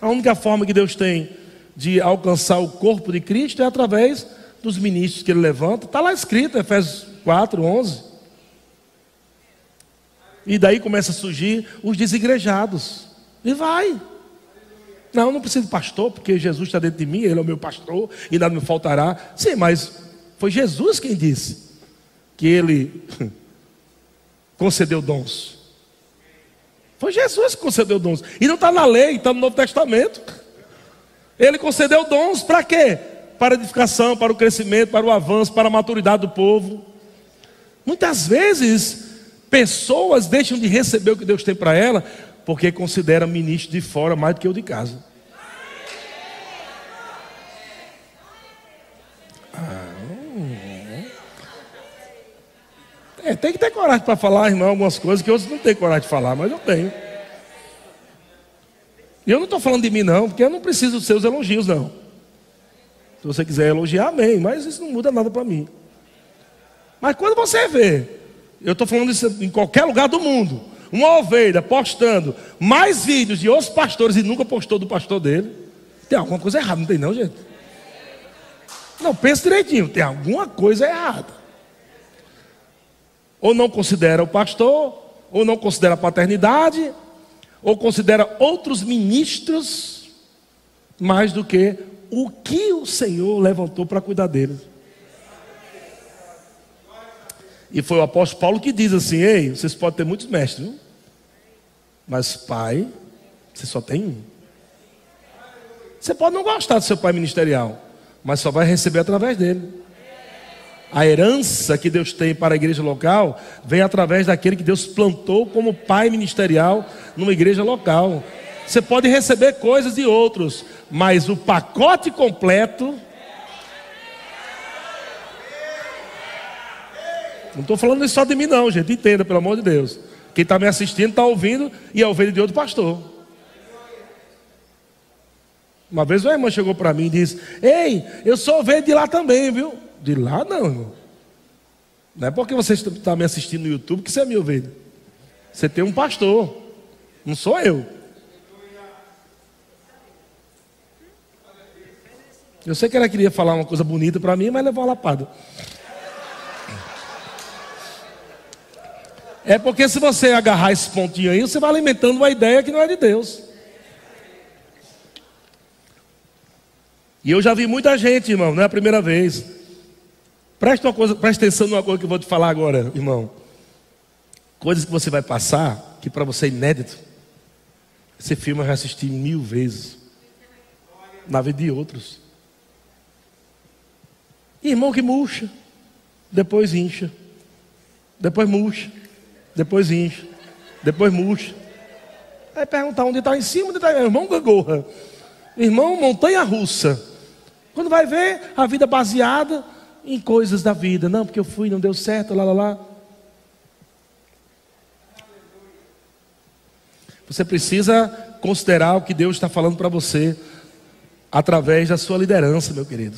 A única forma que Deus tem de alcançar o corpo de Cristo é através dos ministros que ele levanta. Está lá escrito, Efésios 4, 11. E daí começa a surgir os desigrejados. E vai. Não, não preciso de pastor, porque Jesus está dentro de mim, Ele é o meu pastor e nada me faltará. Sim, mas foi Jesus quem disse que Ele concedeu dons. Foi Jesus que concedeu dons. E não está na lei, está no Novo Testamento. Ele concedeu dons para quê? Para edificação, para o crescimento, para o avanço, para a maturidade do povo. Muitas vezes, pessoas deixam de receber o que Deus tem para ela, porque consideram ministro de fora mais do que o de casa. Tem que ter coragem para falar, irmão, algumas coisas que outros não têm coragem de falar, mas eu tenho. E eu não estou falando de mim, não, porque eu não preciso dos seus elogios, não. Se você quiser elogiar, amém, mas isso não muda nada para mim. Mas quando você vê, eu estou falando isso em qualquer lugar do mundo, uma ovelha postando mais vídeos de outros pastores e nunca postou do pastor dele, tem alguma coisa errada, não tem não, gente? Não, pense direitinho, tem alguma coisa errada ou não considera o pastor, ou não considera a paternidade, ou considera outros ministros mais do que o que o Senhor levantou para cuidar deles. E foi o apóstolo Paulo que diz assim: Ei, vocês podem ter muitos mestres, viu? mas pai, você só tem um. Você pode não gostar do seu pai ministerial, mas só vai receber através dele. A herança que Deus tem para a igreja local vem através daquele que Deus plantou como pai ministerial numa igreja local. Você pode receber coisas de outros, mas o pacote completo. Não estou falando só de mim, não, gente. Entenda, pelo amor de Deus. Quem está me assistindo está ouvindo e é ovelha de outro pastor. Uma vez uma irmã chegou para mim e disse: Ei, eu sou ovelha de lá também, viu? De lá não, irmão. Não é porque você está me assistindo no YouTube que você é minha ovelha. Você tem um pastor, não sou eu. Eu sei que ela queria falar uma coisa bonita para mim, mas levou uma lapada. É porque se você agarrar esse pontinho aí, você vai alimentando uma ideia que não é de Deus. E eu já vi muita gente, irmão, não é a primeira vez. Presta, coisa, presta atenção numa coisa que eu vou te falar agora, irmão. Coisas que você vai passar, que para você é inédito. Esse filme eu já assisti mil vezes. Na vida de outros. Irmão que murcha, depois incha. Depois murcha, depois incha. Depois murcha. Aí perguntar onde está em cima, onde está. Irmão gangorra. Irmão montanha russa. Quando vai ver a vida baseada em coisas da vida. Não, porque eu fui, não deu certo, lá, lá, lá. Você precisa considerar o que Deus está falando para você através da sua liderança, meu querido.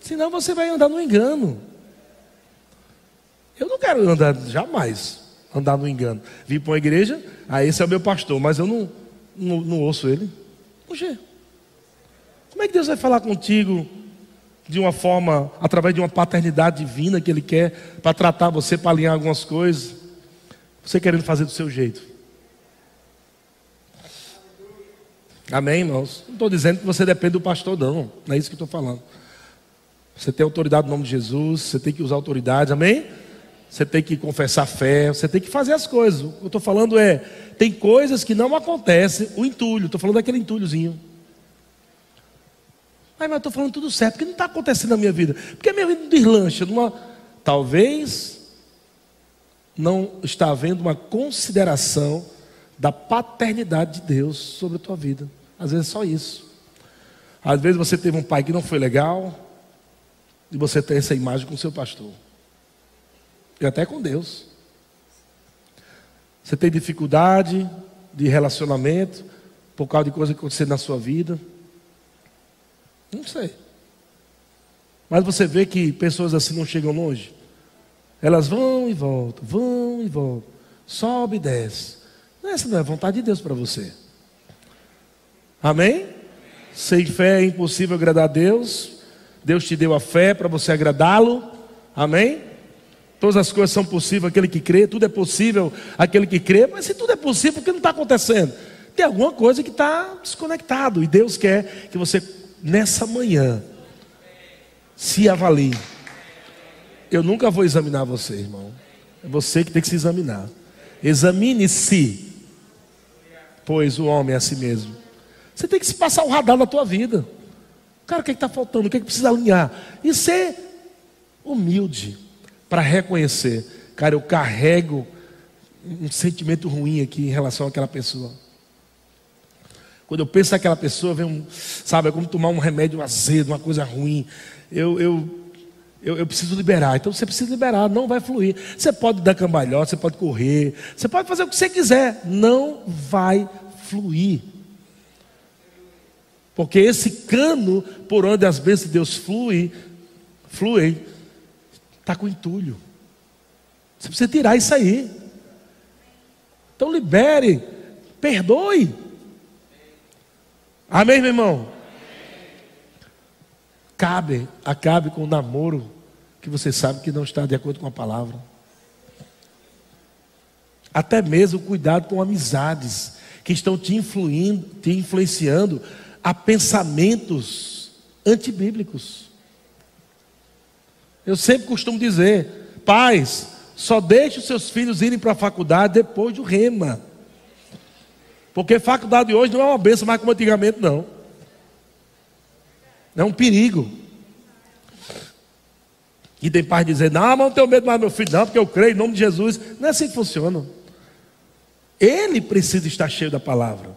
Senão você vai andar no engano. Eu não quero andar jamais andar no engano. Vim para uma igreja, ah, esse é o meu pastor, mas eu não, não, não ouço ele. Poxa, como é que Deus vai falar contigo de uma forma, através de uma paternidade divina que Ele quer para tratar você, para alinhar algumas coisas. Você querendo fazer do seu jeito. Amém, irmãos? Não estou dizendo que você depende do pastor, não. Não é isso que estou falando. Você tem autoridade no nome de Jesus, você tem que usar autoridade, amém? Você tem que confessar fé, você tem que fazer as coisas. O que eu estou falando é, tem coisas que não acontecem, o entulho, estou falando daquele entulhozinho. Ai, mas eu estou falando tudo certo, porque não está acontecendo na minha vida. Porque a minha vida deslancha. Numa... Talvez não está havendo uma consideração da paternidade de Deus sobre a tua vida. Às vezes é só isso. Às vezes você teve um pai que não foi legal, e você tem essa imagem com o seu pastor. E até com Deus. Você tem dificuldade de relacionamento por causa de coisas que aconteceram na sua vida. Não sei. Mas você vê que pessoas assim não chegam longe. Elas vão e voltam, vão e voltam. Sobe e desce. Essa não é vontade de Deus para você. Amém? Sem fé é impossível agradar a Deus. Deus te deu a fé para você agradá-lo. Amém? Todas as coisas são possíveis aquele que crê, tudo é possível aquele que crê, mas se tudo é possível, por que não está acontecendo? Tem alguma coisa que está desconectado. E Deus quer que você, nessa manhã, se avalie. Eu nunca vou examinar você, irmão. É você que tem que se examinar. Examine-se, pois o homem é a si mesmo. Você tem que se passar o radar na tua vida. Cara, o que é está faltando? O que, é que precisa alinhar? E ser humilde para reconhecer. Cara, eu carrego um sentimento ruim aqui em relação àquela pessoa. Quando eu penso naquela pessoa, vem um, sabe, é como tomar um remédio azedo, uma coisa ruim. Eu, eu, eu, eu, preciso liberar. Então você precisa liberar, não vai fluir. Você pode dar cambalhota, você pode correr, você pode fazer o que você quiser, não vai fluir. Porque esse cano por onde as bênçãos de Deus fluem, fluem, está com entulho. Você precisa tirar isso aí. Então libere, perdoe. Amém, meu irmão? Cabe, acabe com o namoro que você sabe que não está de acordo com a palavra. Até mesmo cuidado com amizades que estão te, influindo, te influenciando a pensamentos antibíblicos. Eu sempre costumo dizer, pais, só deixe os seus filhos irem para a faculdade depois do rema. Porque faculdade hoje não é uma benção mais como antigamente, não. É um perigo. E tem pais dizer, não, mas não tenho medo mais meu filho, não, porque eu creio em nome de Jesus. Não é assim que funciona. Ele precisa estar cheio da palavra.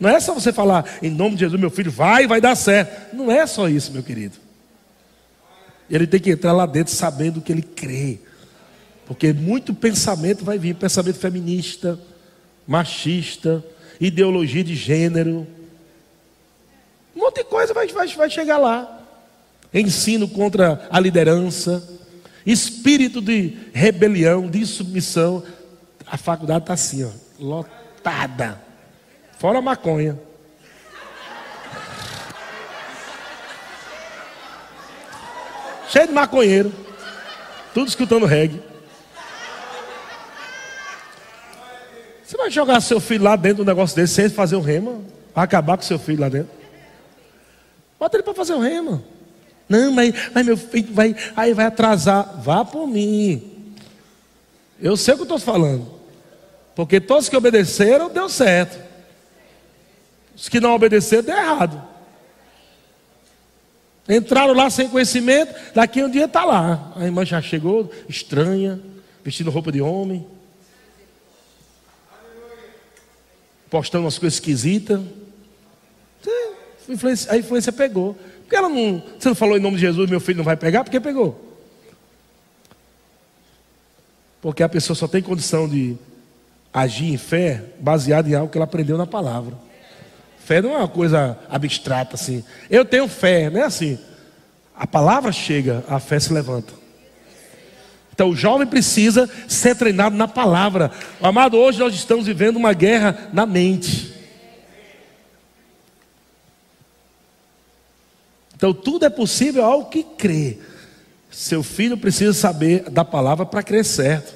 Não é só você falar, em nome de Jesus, meu filho, vai, vai dar certo. Não é só isso, meu querido. Ele tem que entrar lá dentro sabendo que ele crê. Porque muito pensamento vai vir pensamento feminista, machista, ideologia de gênero. Um monte de coisa vai, vai, vai chegar lá. Ensino contra a liderança, espírito de rebelião, de submissão. A faculdade está assim, ó, lotada. Fora a maconha. Cheio de maconheiro. Tudo escutando reggae. Você vai jogar seu filho lá dentro do negócio desse sem fazer o rema? Vai acabar com seu filho lá dentro? Bota ele para fazer o rema. Não, mas, mas meu filho vai, aí vai atrasar. Vá por mim. Eu sei o que estou falando. Porque todos que obedeceram, deu certo. Os que não obedeceram, deu errado. Entraram lá sem conhecimento, daqui um dia está lá. A irmã já chegou, estranha, vestindo roupa de homem. Postando umas coisas esquisitas. A influência pegou. Porque ela não. Você não falou em nome de Jesus, meu filho não vai pegar? Porque pegou. Porque a pessoa só tem condição de agir em fé baseado em algo que ela aprendeu na palavra. Fé não é uma coisa abstrata assim. Eu tenho fé, não é assim. A palavra chega, a fé se levanta. Então o jovem precisa ser treinado na palavra. Amado, hoje nós estamos vivendo uma guerra na mente. Então tudo é possível ao que crê. Seu filho precisa saber da palavra para crer certo.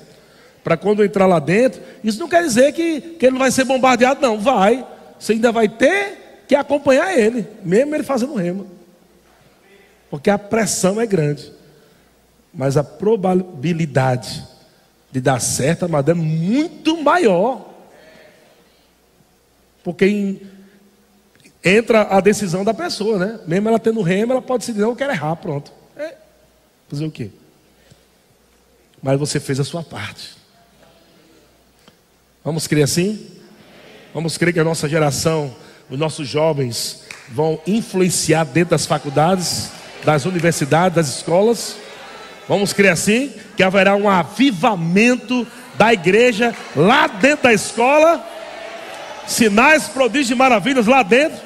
Para quando entrar lá dentro, isso não quer dizer que, que ele não vai ser bombardeado, não. Vai. Você ainda vai ter que acompanhar ele, mesmo ele fazendo rema. Porque a pressão é grande. Mas a probabilidade de dar certo, amado, é muito maior. Porque em, entra a decisão da pessoa, né? Mesmo ela tendo remo, ela pode decidir, não, eu quero errar, pronto. É, fazer o quê? Mas você fez a sua parte. Vamos crer assim? Vamos crer que a nossa geração, os nossos jovens, vão influenciar dentro das faculdades, das universidades, das escolas. Vamos crer assim? Que haverá um avivamento da igreja lá dentro da escola. Sinais, prodígios e maravilhas lá dentro.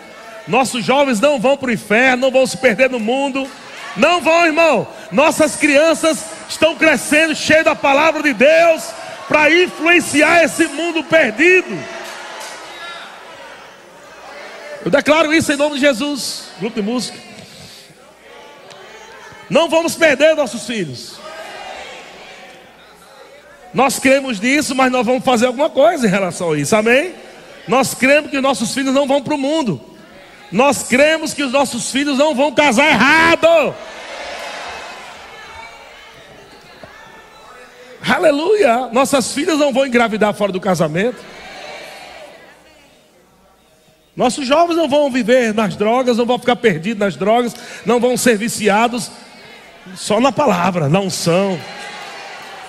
Nossos jovens não vão para o inferno, não vão se perder no mundo. Não vão, irmão. Nossas crianças estão crescendo, cheias da palavra de Deus, para influenciar esse mundo perdido. Eu declaro isso em nome de Jesus. Grupo de música. Não vamos perder nossos filhos. Nós cremos nisso, mas nós vamos fazer alguma coisa em relação a isso, amém? Nós cremos que os nossos filhos não vão para o mundo. Nós cremos que os nossos filhos não vão casar errado. Aleluia! Nossas filhas não vão engravidar fora do casamento. Nossos jovens não vão viver nas drogas, não vão ficar perdidos nas drogas, não vão ser viciados só na palavra, na unção.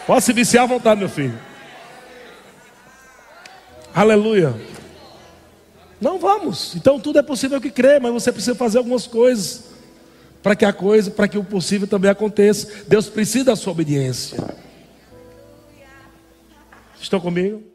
Pode se viciar à vontade, meu filho. Aleluia. Não vamos. Então tudo é possível que crê, mas você precisa fazer algumas coisas para que a coisa, para que o possível também aconteça. Deus precisa da sua obediência. Estão comigo?